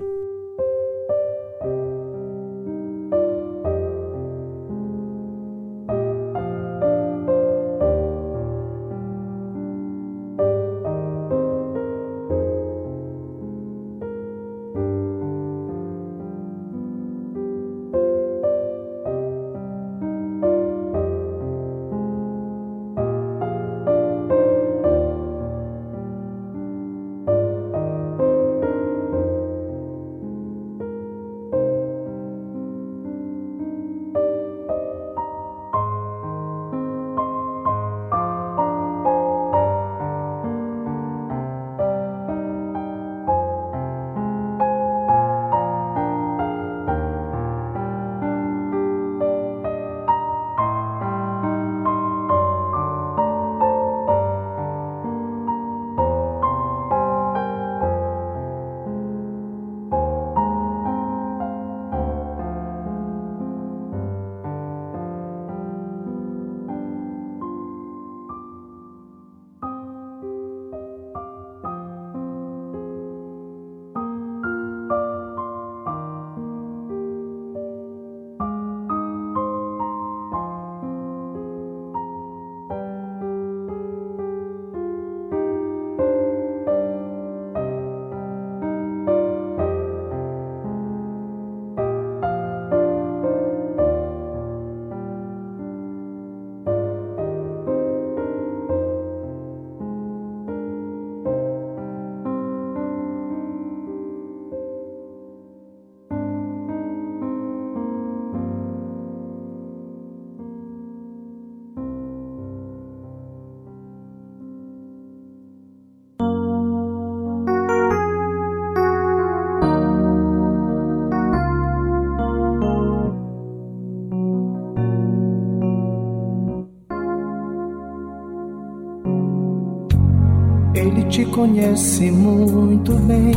Te conhece muito bem.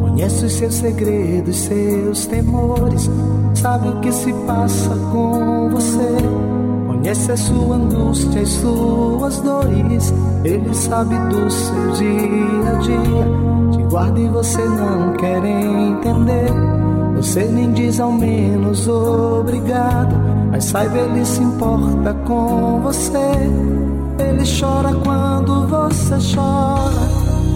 Conhece os seus segredos, seus temores. Sabe o que se passa com você. Conhece a sua angústia e suas dores. Ele sabe do seu dia a dia. Te guarda e você não quer entender. Você nem diz ao menos obrigado. Mas saiba, ele se importa com você. Ele chora quando você chora.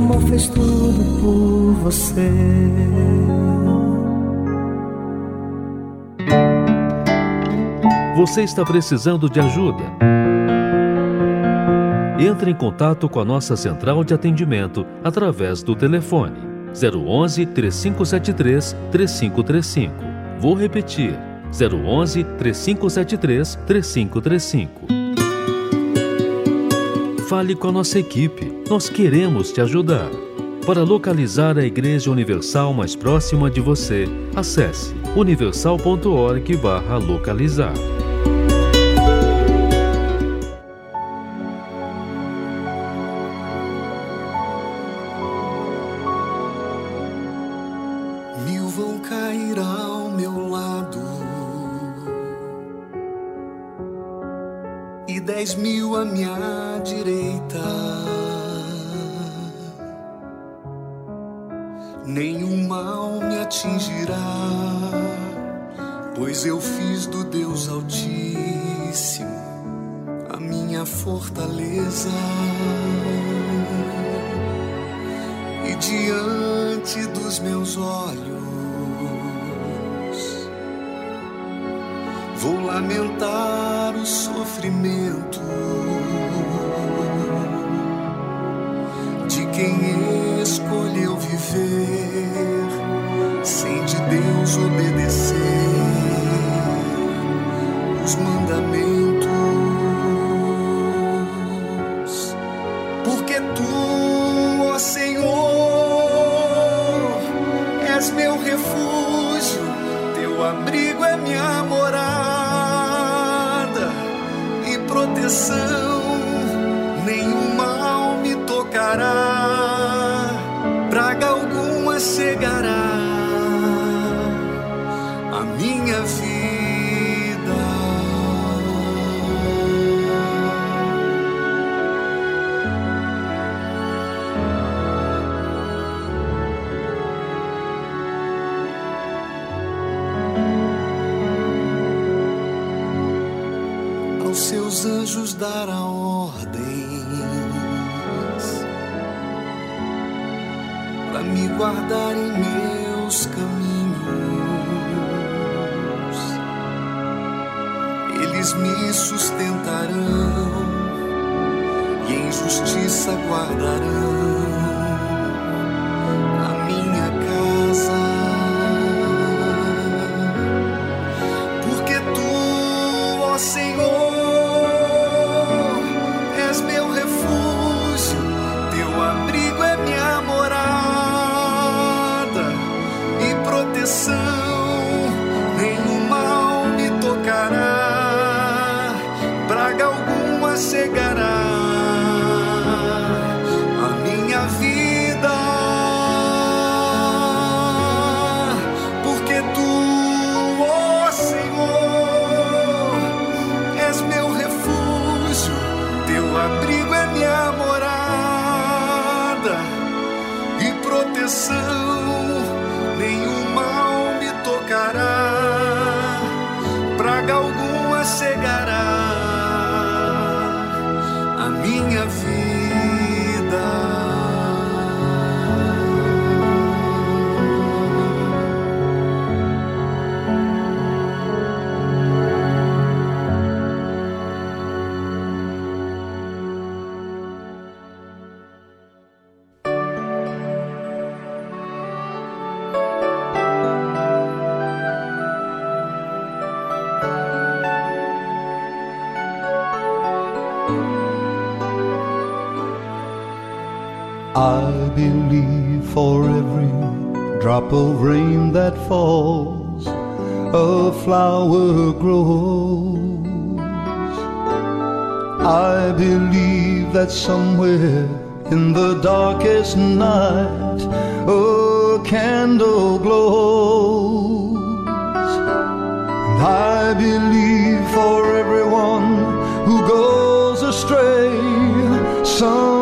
Amor fez tudo por você. Você está precisando de ajuda? Entre em contato com a nossa central de atendimento através do telefone 011 3573 3535. Vou repetir: 011 3573 3535. Fale com a nossa equipe, nós queremos te ajudar. Para localizar a Igreja Universal mais próxima de você, acesse universal.org/localizar. that falls, a flower grows. I believe that somewhere in the darkest night, a candle glows. And I believe for everyone who goes astray, some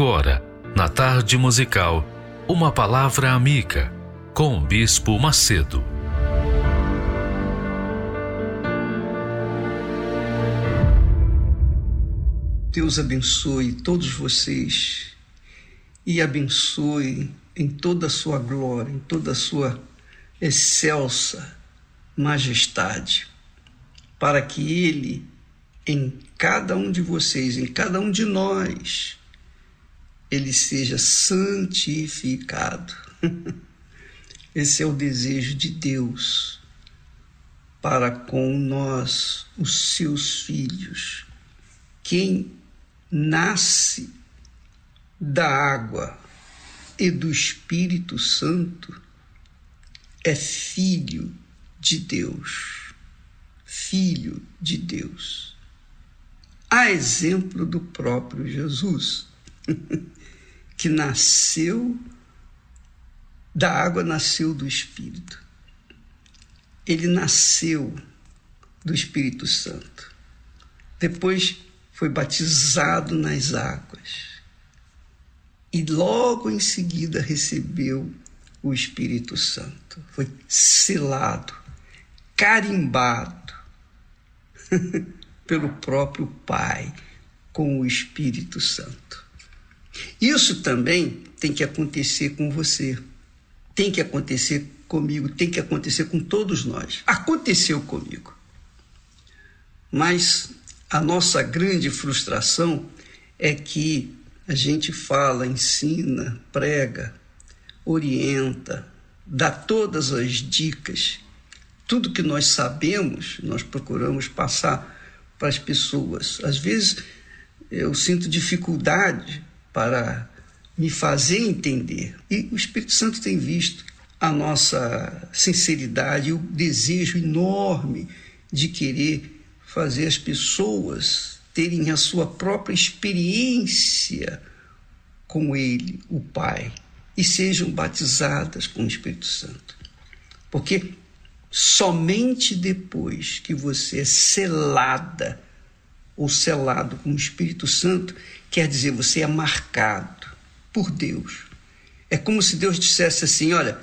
Agora, na tarde musical, uma palavra amiga com o Bispo Macedo. Deus abençoe todos vocês e abençoe em toda a sua glória, em toda a sua excelsa majestade, para que Ele, em cada um de vocês, em cada um de nós, Ele seja santificado. Esse é o desejo de Deus para com nós, os seus filhos. Quem nasce da água e do Espírito Santo é filho de Deus. Filho de Deus. A exemplo do próprio Jesus, que nasceu da água, nasceu do Espírito. Ele nasceu do Espírito Santo. Depois foi batizado nas águas e logo em seguida recebeu o Espírito Santo. Foi selado, carimbado pelo próprio Pai com o Espírito Santo. Isso também tem que acontecer com você, tem que acontecer comigo, tem que acontecer com todos nós. Aconteceu comigo. Mas a nossa grande frustração é que a gente fala, ensina, prega, orienta, dá todas as dicas. Tudo que nós sabemos, nós procuramos passar para as pessoas. Às vezes eu sinto dificuldade para me fazer entender. E o Espírito Santo tem visto a nossa sinceridade, o desejo enorme de querer fazer as pessoas terem a sua própria experiência com Ele, o Pai, e sejam batizadas com o Espírito Santo. Porque somente depois que você é selada ou selado com o Espírito Santo, quer dizer, você é marcado por Deus. É como se Deus dissesse assim: olha,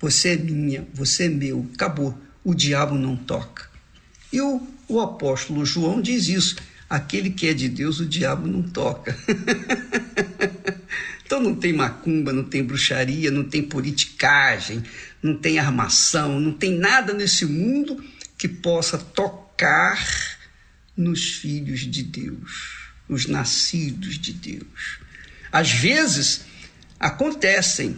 você é minha, você é meu, acabou, o diabo não toca. E o, o apóstolo João diz isso: aquele que é de Deus, o diabo não toca. então não tem macumba, não tem bruxaria, não tem politicagem, não tem armação, não tem nada nesse mundo que possa tocar nos filhos de Deus, os nascidos de Deus. Às vezes acontecem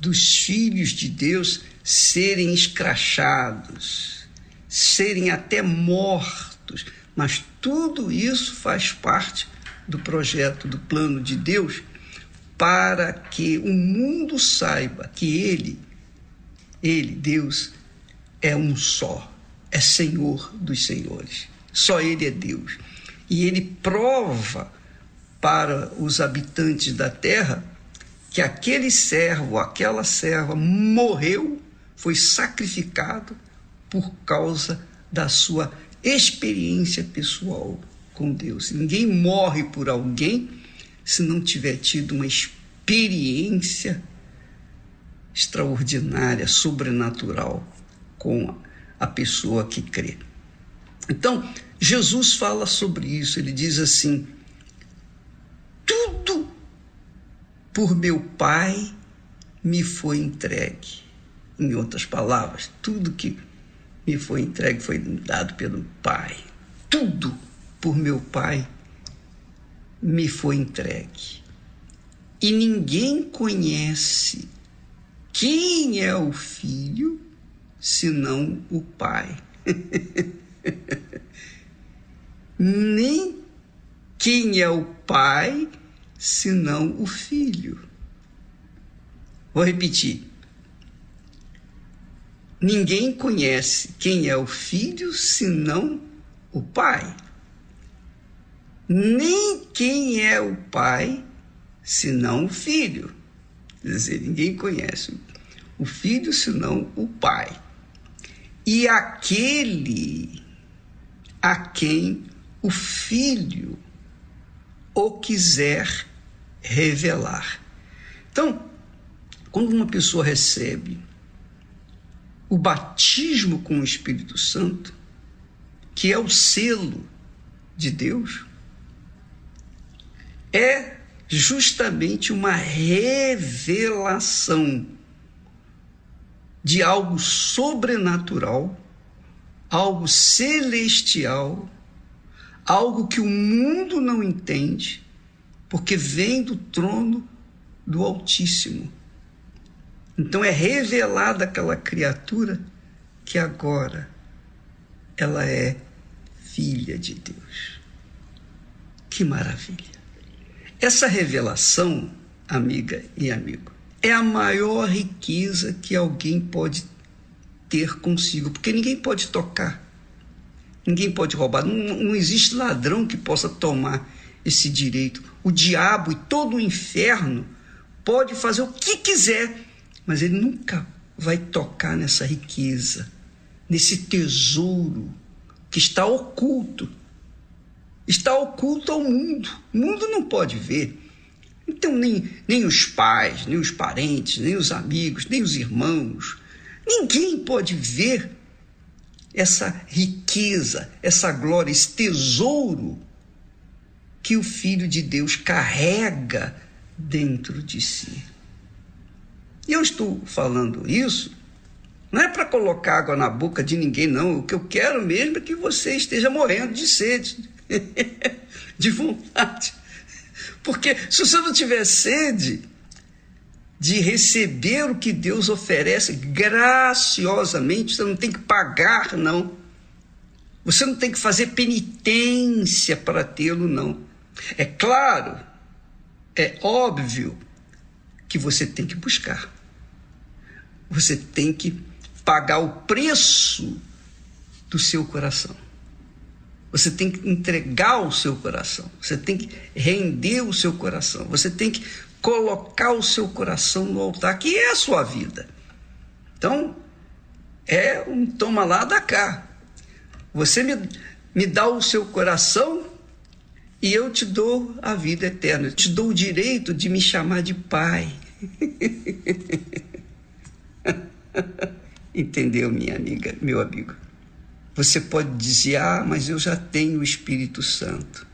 dos filhos de Deus serem escrachados, serem até mortos, mas tudo isso faz parte do projeto, do plano de Deus, para que o mundo saiba que Ele, Ele, Deus, é um só, é Senhor dos Senhores. Só Ele é Deus. E Ele prova para os habitantes da terra que aquele servo, aquela serva morreu, foi sacrificado por causa da sua experiência pessoal com Deus. Ninguém morre por alguém se não tiver tido uma experiência extraordinária, sobrenatural com a pessoa que crê. Então, Jesus fala sobre isso, ele diz assim: tudo por meu Pai me foi entregue. Em outras palavras, tudo que me foi entregue foi dado pelo Pai. Tudo por meu Pai me foi entregue. E ninguém conhece quem é o Filho senão o Pai. Nem quem é o Pai senão o Filho. Vou repetir. Ninguém conhece quem é o filho senão o pai. Nem quem é o pai senão o filho. Quer dizer, ninguém conhece o filho senão o pai. E aquele a quem o filho o quiser revelar. Então, quando uma pessoa recebe o batismo com o Espírito Santo, que é o selo de Deus, é justamente uma revelação de algo sobrenatural, algo celestial, algo que o mundo não entende, porque vem do trono do Altíssimo. Então é revelada aquela criatura que agora ela é filha de Deus. Que maravilha! Essa revelação, amiga e amigo, é a maior riqueza que alguém pode ter consigo, porque ninguém pode tocar, ninguém pode roubar, não, não existe ladrão que possa tomar esse direito. O diabo e todo o inferno pode fazer o que quiser, mas ele nunca vai tocar nessa riqueza, nesse tesouro que está oculto. Está oculto ao mundo. O mundo não pode ver. Então, nem, nem os pais, nem os parentes, nem os amigos, nem os irmãos, ninguém pode ver essa riqueza, essa glória, esse tesouro que o Filho de Deus carrega dentro de si. E eu estou falando isso não é para colocar água na boca de ninguém, não. O que eu quero mesmo é que você esteja morrendo de sede, de vontade. Porque se você não tiver sede de receber o que Deus oferece graciosamente, você não tem que pagar, não. Você não tem que fazer penitência para tê-lo, não. É claro, é óbvio que você tem que buscar. Você tem que pagar o preço do seu coração. Você tem que entregar o seu coração. Você tem que render o seu coração. Você tem que colocar o seu coração no altar, que é a sua vida. Então, é um toma lá da cá. Você me, me dá o seu coração e eu te dou a vida eterna. Eu te dou o direito de me chamar de pai. Entendeu, minha amiga, meu amigo? Você pode dizer, ah, mas eu já tenho o Espírito Santo.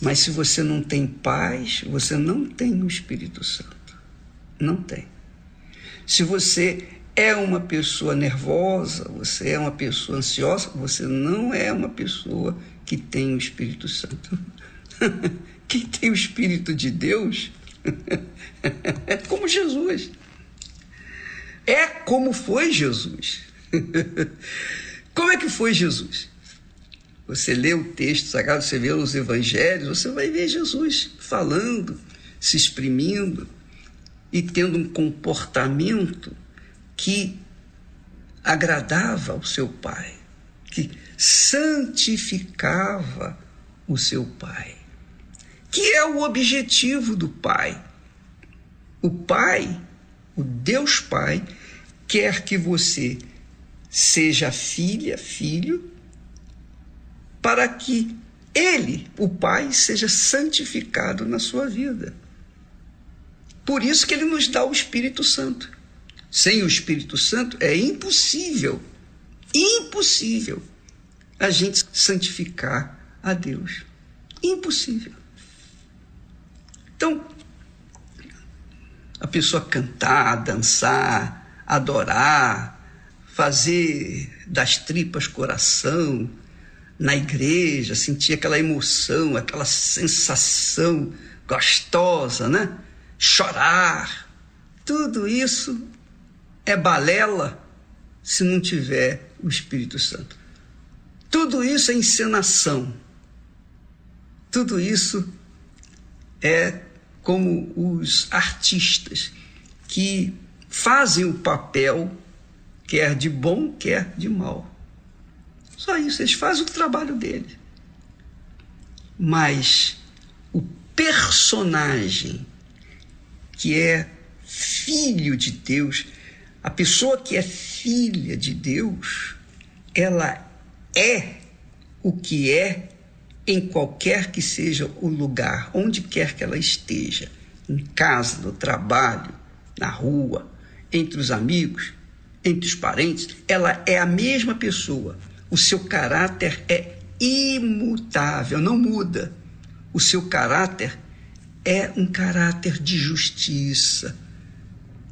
Mas se você não tem paz, você não tem o Espírito Santo. Não tem. Se você é uma pessoa nervosa, você é uma pessoa ansiosa, você não é uma pessoa que tem o Espírito Santo. Quem tem o Espírito de Deus é como Jesus. É como foi Jesus. Como é que foi Jesus? Você lê o texto sagrado, você vê os evangelhos, você vai ver Jesus falando, se exprimindo e tendo um comportamento que agradava ao seu Pai, que santificava o seu Pai, que é o objetivo do Pai. O Pai, o Deus Pai, quer que você seja filha, filho, para que ele, o Pai, seja santificado na sua vida. Por isso que ele nos dá o Espírito Santo. Sem o Espírito Santo é impossível, impossível a gente santificar a Deus. Impossível. Então, a pessoa cantar, dançar, adorar, fazer das tripas coração na igreja, sentir aquela emoção, aquela sensação gostosa, né? Chorar. Tudo isso é balela se não tiver o Espírito Santo. Tudo isso é encenação. Tudo isso é como os artistas que fazem o papel quer de bom, quer de mal. Só isso, eles fazem o trabalho deles. Mas o personagem que é filho de Deus, a pessoa que é filha de Deus, ela é o que é em qualquer que seja o lugar, onde quer que ela esteja, em casa, no trabalho, na rua, entre os amigos, entre os parentes, ela é a mesma pessoa. O seu caráter é imutável, não muda. O seu caráter é um caráter de justiça,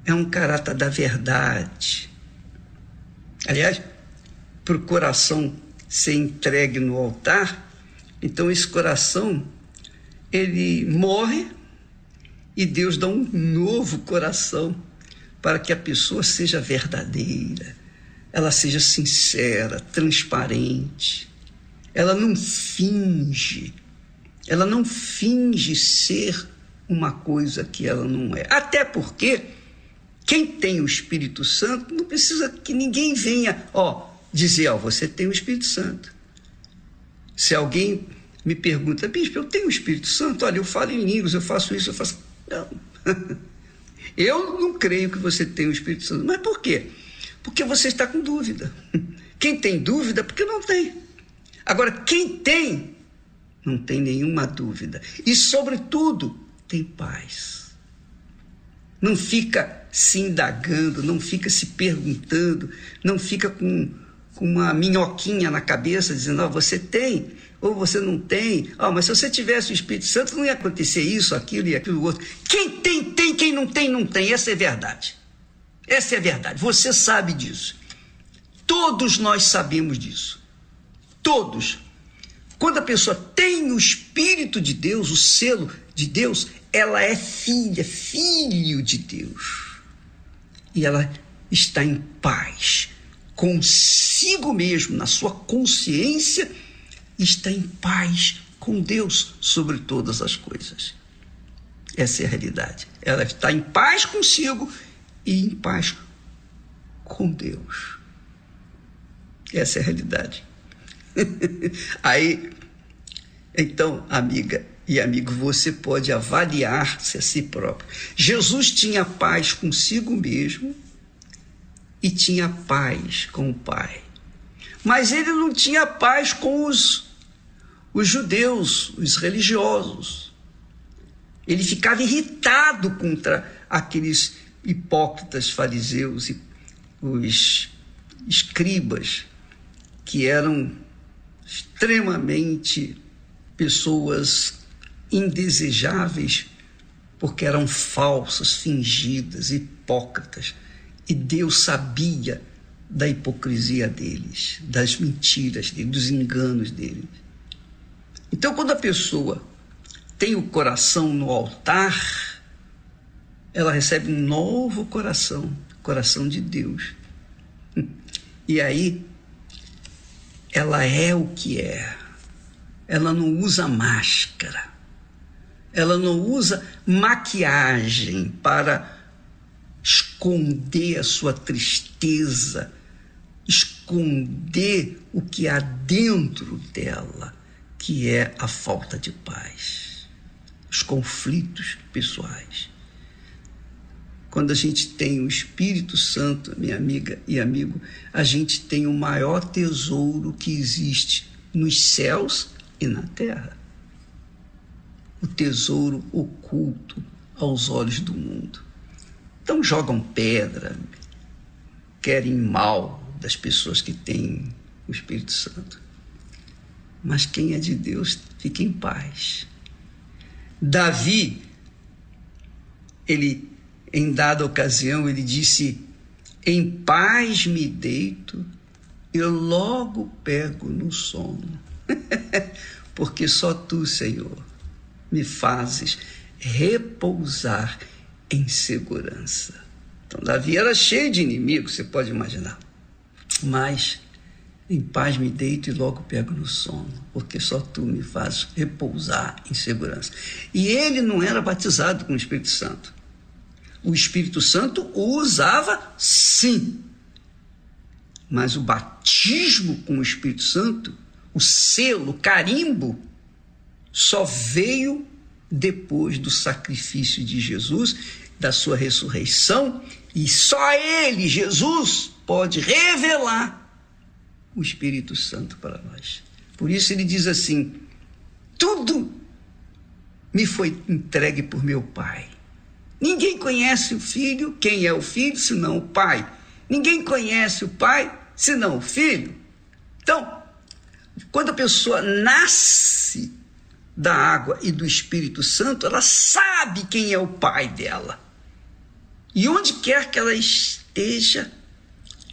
é um caráter da verdade. Aliás, para o coração ser entregue no altar, então esse coração ele morre e Deus dá um novo coração para que a pessoa seja verdadeira, ela seja sincera, transparente. Ela não finge, ela não finge ser uma coisa que ela não é. Até porque quem tem o Espírito Santo não precisa que ninguém venha, ó, dizer, ó, você tem o Espírito Santo. Se alguém me pergunta, bispo, eu tenho o Espírito Santo? Olha, eu falo em línguas, eu faço isso, eu faço. Não. Eu não creio que você tenha o Espírito Santo. Mas por quê? Porque você está com dúvida. Quem tem dúvida, porque não tem. Agora, quem tem, não tem nenhuma dúvida. E, sobretudo, tem paz. Não fica se indagando, não fica se perguntando, não fica com, com uma minhoquinha na cabeça dizendo: oh, você tem ou você não tem. Oh, mas se você tivesse o Espírito Santo, não ia acontecer isso, aquilo e aquilo outro. Quem tem, tem, quem não tem, não tem. Essa é verdade. Essa é a verdade. Você sabe disso. Todos nós sabemos disso. Todos. Quando a pessoa tem o Espírito de Deus, o selo de Deus, ela é filha, filho de Deus. E ela está em paz consigo mesmo, na sua consciência, está em paz com Deus sobre todas as coisas. Essa é a realidade. Ela está em paz consigo e em paz com Deus. Essa é a realidade. Aí, então, amiga e amigo, você pode avaliar-se a si próprio. Jesus tinha paz consigo mesmo e tinha paz com o Pai. Mas ele não tinha paz com os, os judeus, os religiosos. Ele ficava irritado contra aqueles hipócritas fariseus e os escribas, que eram extremamente pessoas indesejáveis, porque eram falsas, fingidas, hipócritas. E Deus sabia da hipocrisia deles, das mentiras deles, dos enganos deles. Então, quando a pessoa tem o coração no altar, ela recebe um novo coração, coração de Deus. E aí, ela é o que é. Ela não usa máscara. Ela não usa maquiagem para esconder a sua tristeza, esconder o que há dentro dela, que é a falta de paz, os conflitos pessoais. Quando a gente tem o Espírito Santo, minha amiga e amigo, a gente tem o maior tesouro que existe nos céus e na terra. O tesouro oculto aos olhos do mundo. Então jogam pedra, querem mal das pessoas que têm o Espírito Santo. Mas quem é de Deus fica em paz. Davi, ele, em dada ocasião, ele disse: Em paz me deito, eu logo pego no sono. Porque só tu, Senhor, me fazes repousar em segurança. Então, Davi era cheio de inimigos, você pode imaginar. Mas em paz me deito e logo pego no sono, porque só tu me fazes repousar em segurança. E ele não era batizado com o Espírito Santo. O Espírito Santo o usava sim. Mas o batismo com o Espírito Santo, o selo, o carimbo, só veio depois do sacrifício de Jesus, da sua ressurreição, e só ele, Jesus, pode revelar o Espírito Santo para nós. Por isso ele diz assim: Tudo me foi entregue por meu Pai. Ninguém conhece o filho, quem é o filho, senão o pai. Ninguém conhece o pai, senão o filho. Então, quando a pessoa nasce da água e do Espírito Santo, ela sabe quem é o pai dela. E onde quer que ela esteja,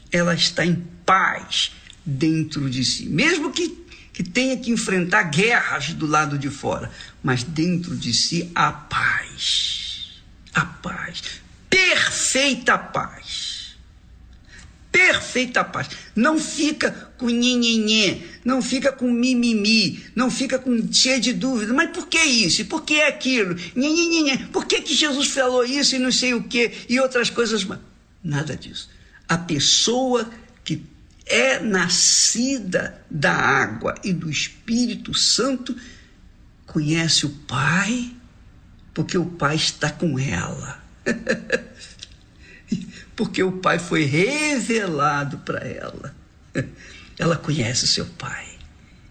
ela está em paz dentro de si. Mesmo que, que tenha que enfrentar guerras do lado de fora, mas dentro de si há paz a paz, perfeita paz. Perfeita paz. Não fica com nhenhenhê, não fica com mimimi, não fica com cheio de dúvida. Mas por que isso? Por que aquilo? Nhenhenhê. Por que, que Jesus falou isso e não sei o que e outras coisas mais? Nada disso. A pessoa que é nascida da água e do Espírito Santo conhece o Pai porque o pai está com ela. porque o pai foi revelado para ela. Ela conhece o seu pai.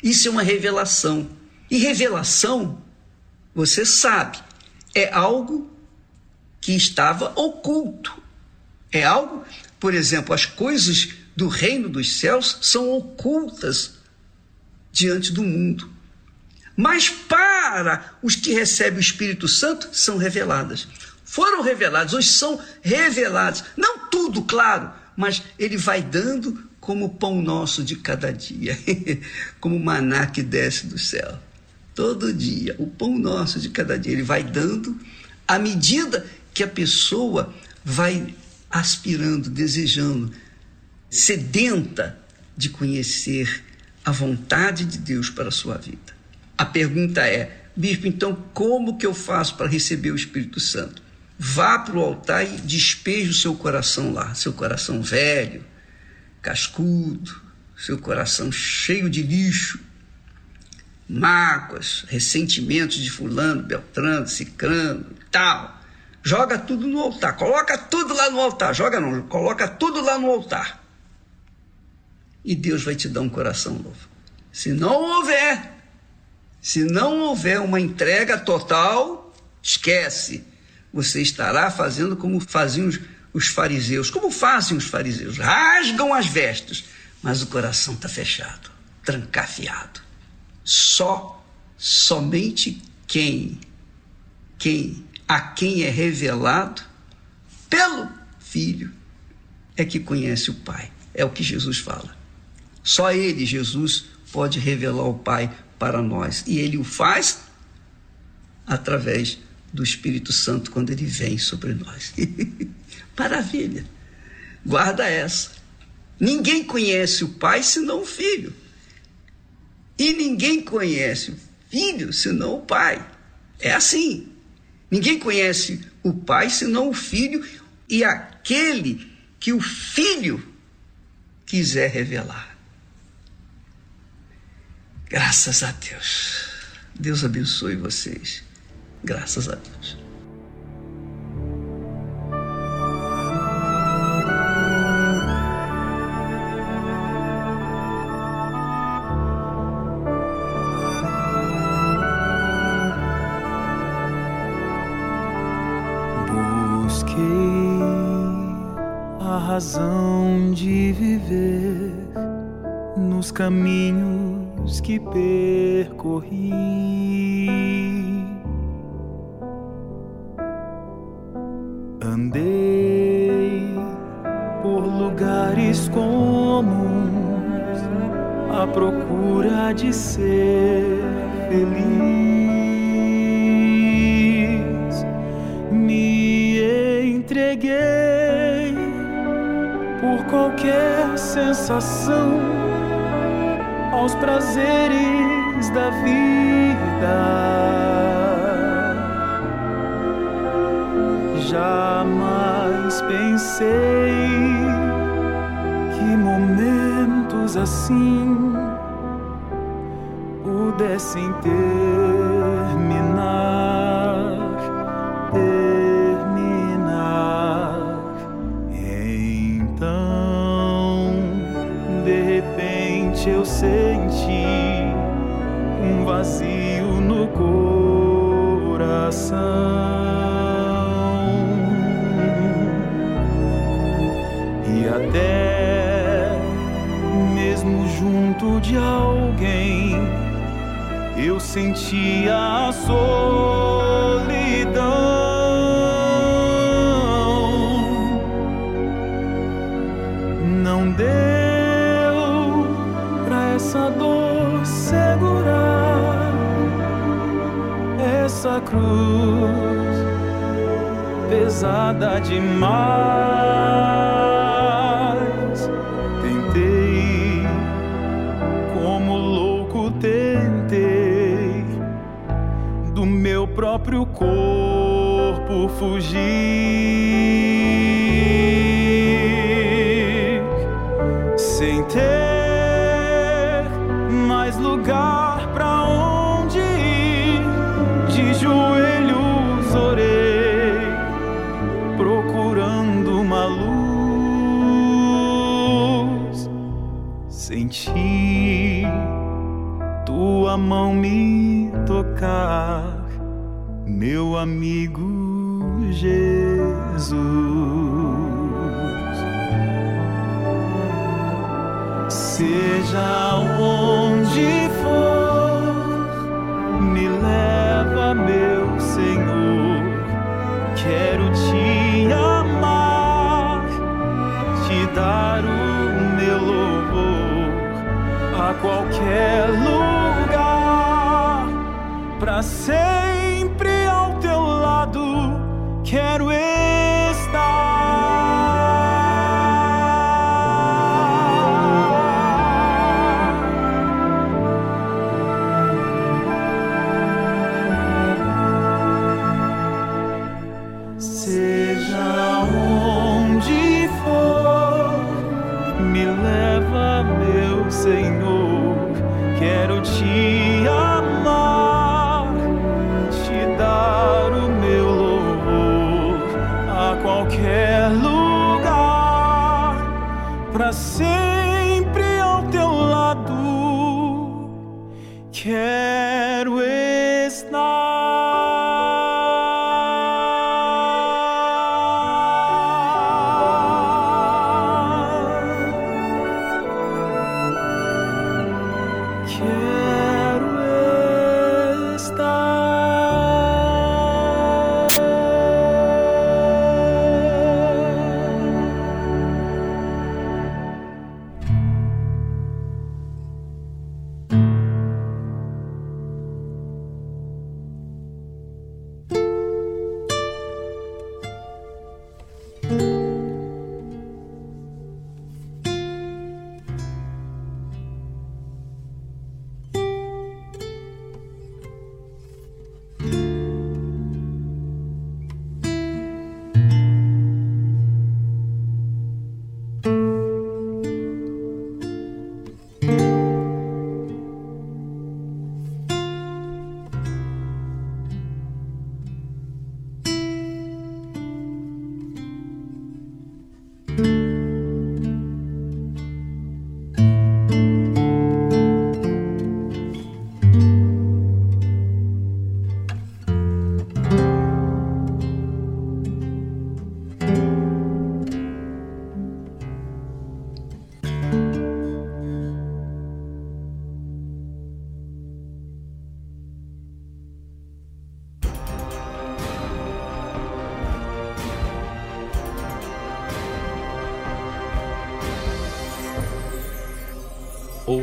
Isso é uma revelação. E revelação, você sabe, é algo que estava oculto. É algo, por exemplo, as coisas do reino dos céus são ocultas diante do mundo mas para os que recebem o Espírito Santo são reveladas. Foram reveladas, hoje são reveladas. Não tudo, claro, mas ele vai dando como o pão nosso de cada dia, como o maná que desce do céu. Todo dia, o pão nosso de cada dia, ele vai dando à medida que a pessoa vai aspirando, desejando, sedenta de conhecer a vontade de Deus para a sua vida. A pergunta é, bispo, então como que eu faço para receber o Espírito Santo? Vá para o altar e despeje o seu coração lá, seu coração velho, cascudo, seu coração cheio de lixo, mágoas, ressentimentos de fulano, beltrano, cicrano e tal. Joga tudo no altar, coloca tudo lá no altar, joga não, coloca tudo lá no altar. E Deus vai te dar um coração novo. Se não houver se não houver uma entrega total, esquece. Você estará fazendo como faziam os, os fariseus. Como fazem os fariseus? Rasgam as vestes, mas o coração está fechado, trancafiado. Só, somente quem, quem, a quem é revelado pelo Filho, é que conhece o Pai. É o que Jesus fala. Só Ele, Jesus, pode revelar o Pai para nós. E ele o faz através do Espírito Santo quando ele vem sobre nós. Maravilha! Guarda essa. Ninguém conhece o Pai senão o Filho. E ninguém conhece o Filho senão o Pai. É assim. Ninguém conhece o Pai senão o Filho e aquele que o Filho quiser revelar. Graças a Deus. Deus abençoe vocês. Graças a Deus. Percorri.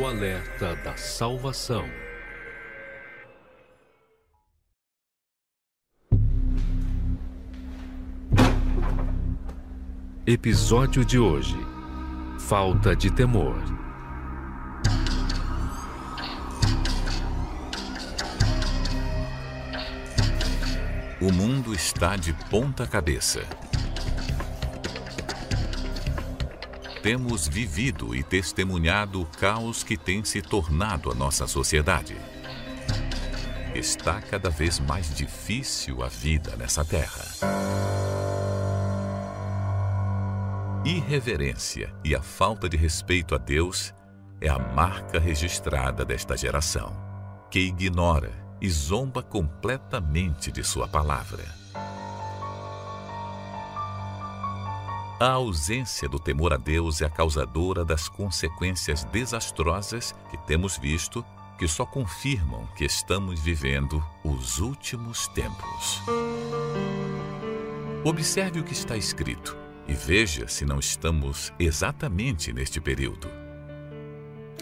Alerta da salvação. Episódio de hoje: Falta de temor. O mundo está de ponta cabeça. Temos vivido e testemunhado o caos que tem se tornado a nossa sociedade. Está cada vez mais difícil a vida nessa terra. Irreverência e a falta de respeito a Deus é a marca registrada desta geração, que ignora e zomba completamente de sua palavra. A ausência do temor a Deus é a causadora das consequências desastrosas que temos visto, que só confirmam que estamos vivendo os últimos tempos. Observe o que está escrito e veja se não estamos exatamente neste período.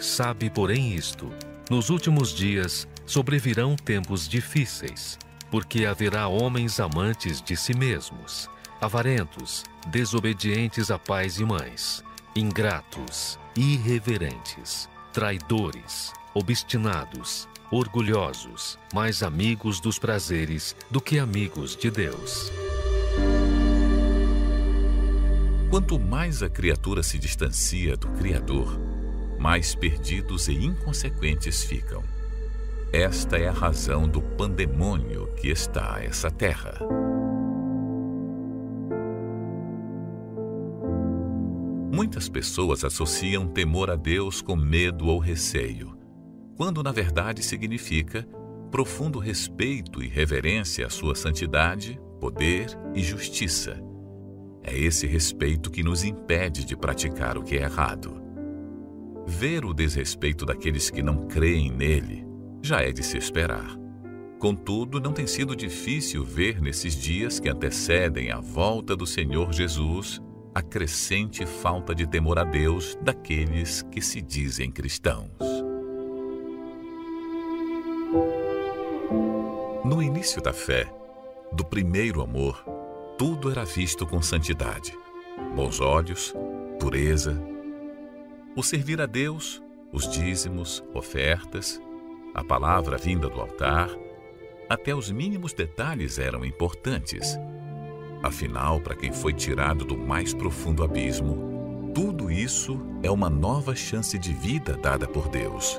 Sabe, porém, isto: nos últimos dias sobrevirão tempos difíceis, porque haverá homens amantes de si mesmos, avarentos, desobedientes a pais e mães, ingratos, irreverentes, traidores, obstinados, orgulhosos, mais amigos dos prazeres do que amigos de Deus. Quanto mais a criatura se distancia do Criador, mais perdidos e inconsequentes ficam. Esta é a razão do pandemônio que está essa terra. Muitas pessoas associam temor a Deus com medo ou receio, quando na verdade significa profundo respeito e reverência à sua santidade, poder e justiça. É esse respeito que nos impede de praticar o que é errado. Ver o desrespeito daqueles que não creem nele já é de se esperar. Contudo, não tem sido difícil ver nesses dias que antecedem a volta do Senhor Jesus a crescente falta de temor a Deus daqueles que se dizem cristãos. No início da fé, do primeiro amor, tudo era visto com santidade, bons olhos, pureza. O servir a Deus, os dízimos, ofertas, a palavra vinda do altar, até os mínimos detalhes eram importantes. Afinal, para quem foi tirado do mais profundo abismo, tudo isso é uma nova chance de vida dada por Deus.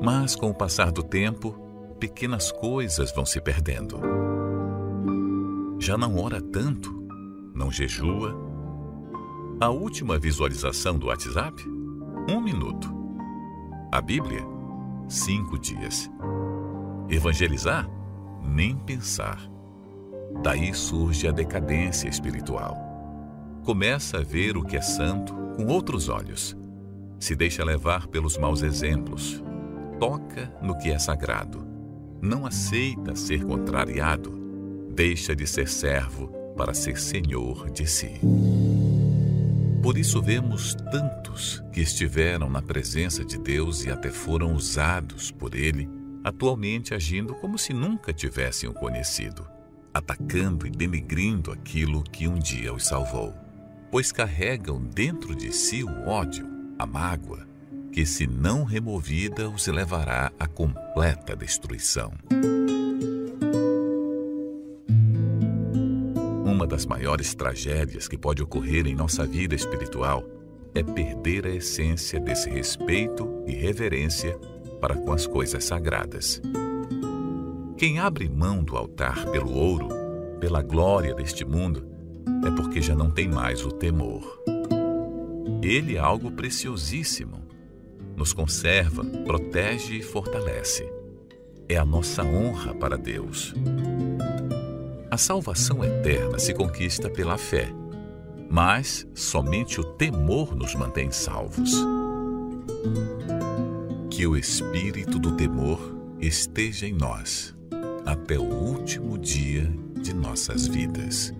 Mas com o passar do tempo, pequenas coisas vão se perdendo. Já não ora tanto, não jejua. A última visualização do WhatsApp? Um minuto. A Bíblia? Cinco dias. Evangelizar? Nem pensar. Daí surge a decadência espiritual. Começa a ver o que é santo com outros olhos. Se deixa levar pelos maus exemplos. Toca no que é sagrado. Não aceita ser contrariado. Deixa de ser servo para ser senhor de si. Por isso vemos tantos que estiveram na presença de Deus e até foram usados por Ele, atualmente agindo como se nunca tivessem o conhecido atacando e denegrindo aquilo que um dia os salvou, pois carregam dentro de si o ódio, a mágoa, que, se não removida, os levará à completa destruição. Uma das maiores tragédias que pode ocorrer em nossa vida espiritual é perder a essência desse respeito e reverência para com as coisas sagradas. Quem abre mão do altar pelo ouro, pela glória deste mundo, é porque já não tem mais o temor. Ele é algo preciosíssimo. Nos conserva, protege e fortalece. É a nossa honra para Deus. A salvação eterna se conquista pela fé, mas somente o temor nos mantém salvos. Que o espírito do temor esteja em nós até o último dia de nossas vidas.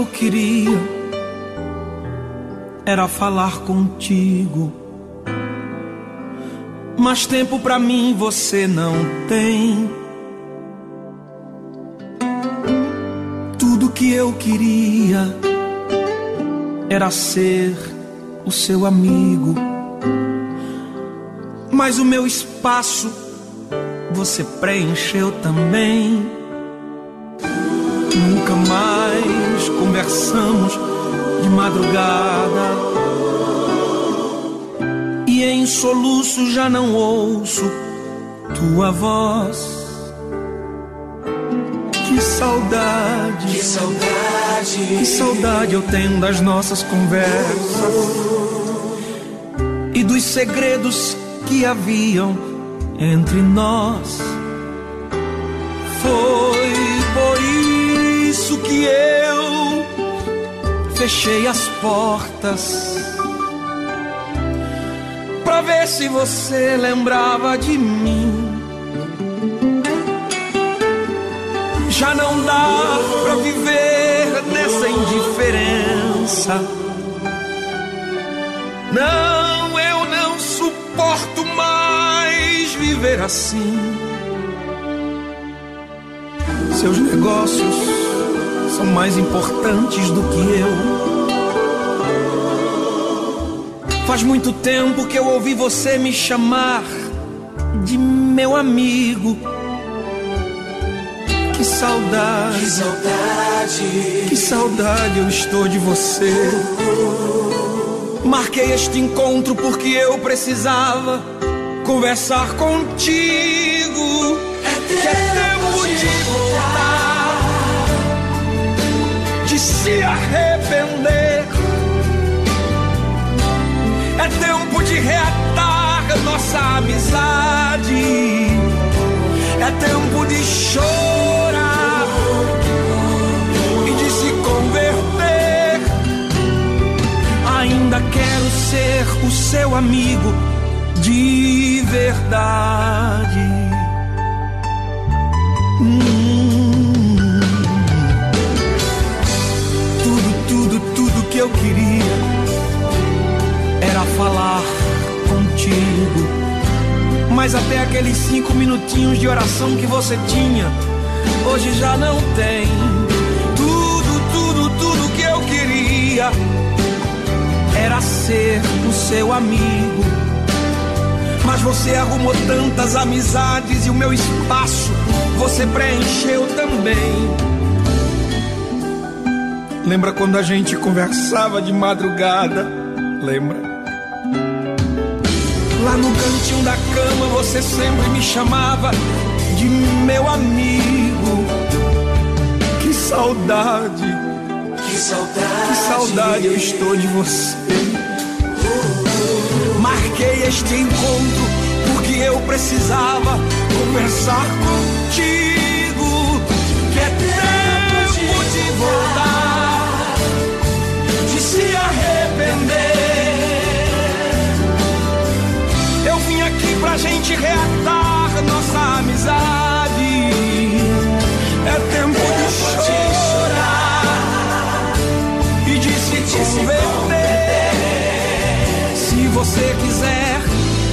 Eu queria era falar contigo. Mas tempo pra mim você não tem. Tudo que eu queria era ser o seu amigo. Mas o meu espaço você preencheu também. Nunca mais conversamos de madrugada. E em soluço já não ouço tua voz. Que saudade, Que saudade. que saudade eu tenho das nossas conversas e dos segredos que haviam entre nós. Foi por isso que eu fechei as portas pra ver se você lembrava de mim. Já não dá pra viver nessa indiferença. Não, eu não suporto mais viver assim. Seus negócios são mais importantes do que eu. Faz muito tempo que eu ouvi você me chamar de meu amigo. Que saudade, Que saudade. que saudade eu estou de você. Marquei este encontro porque eu precisava conversar contigo. Que é tempo de voltar, se arrepender. É tempo de reatar nossa amizade. É tempo de chorar e de se converter. Ainda quero ser o seu amigo de verdade. Hum. Eu queria era falar contigo. Mas até aqueles cinco minutinhos de oração que você tinha, hoje já não tem. Tudo, tudo, tudo que eu queria era ser o seu amigo. Mas você arrumou tantas amizades e o meu espaço você preencheu também. Lembra quando a gente conversava de madrugada? Lembra? Lá no cantinho da cama você sempre me chamava de meu amigo. Que saudade, Que saudade. que saudade eu estou de você. Marquei este encontro porque eu precisava conversar contigo. Que é tempo voltar, pra gente reatar nossa amizade. É tempo de chorar e de se converter. Se você quiser,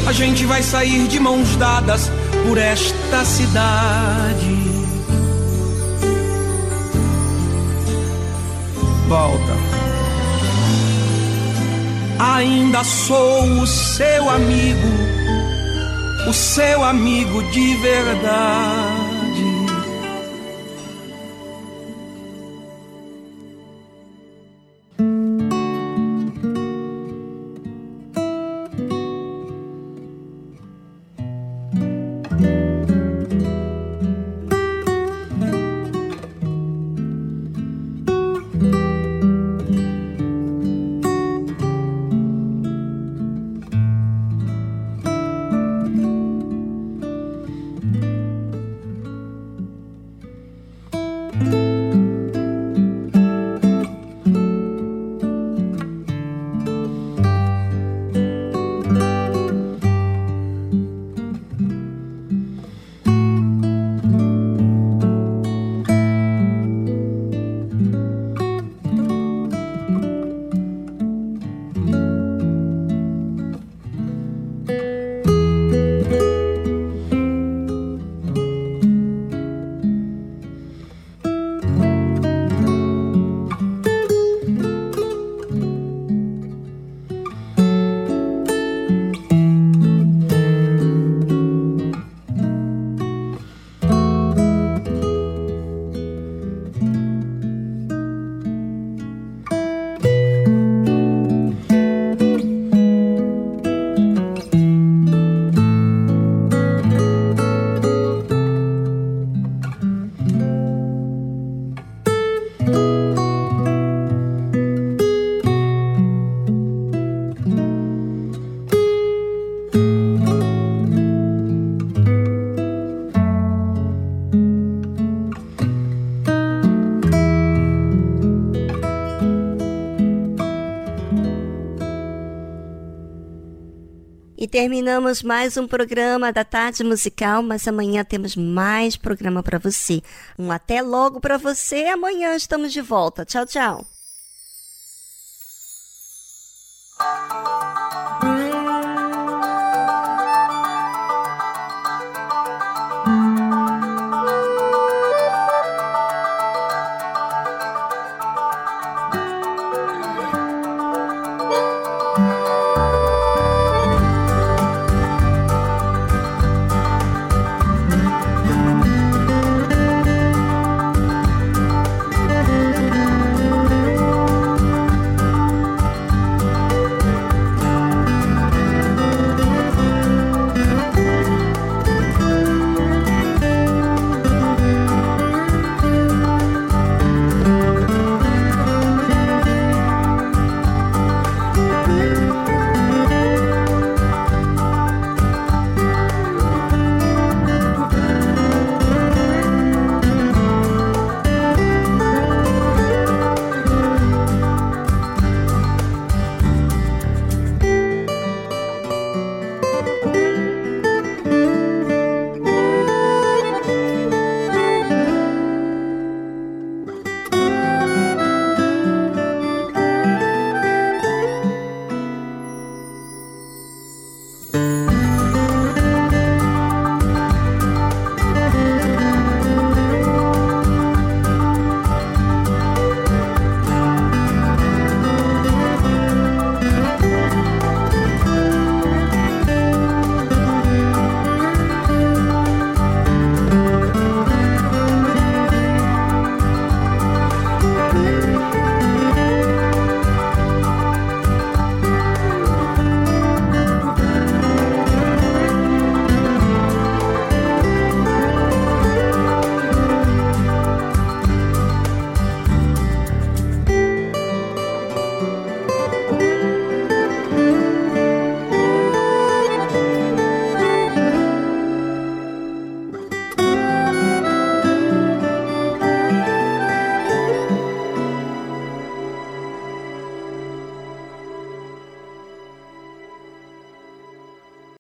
a gente vai sair de mãos dadas por esta cidade. Volta. Ainda sou o seu amigo, o seu amigo de verdade. Terminamos mais um programa da Tarde Musical, mas amanhã temos mais programa para você. Um até logo para você. Amanhã estamos de volta. Tchau, tchau.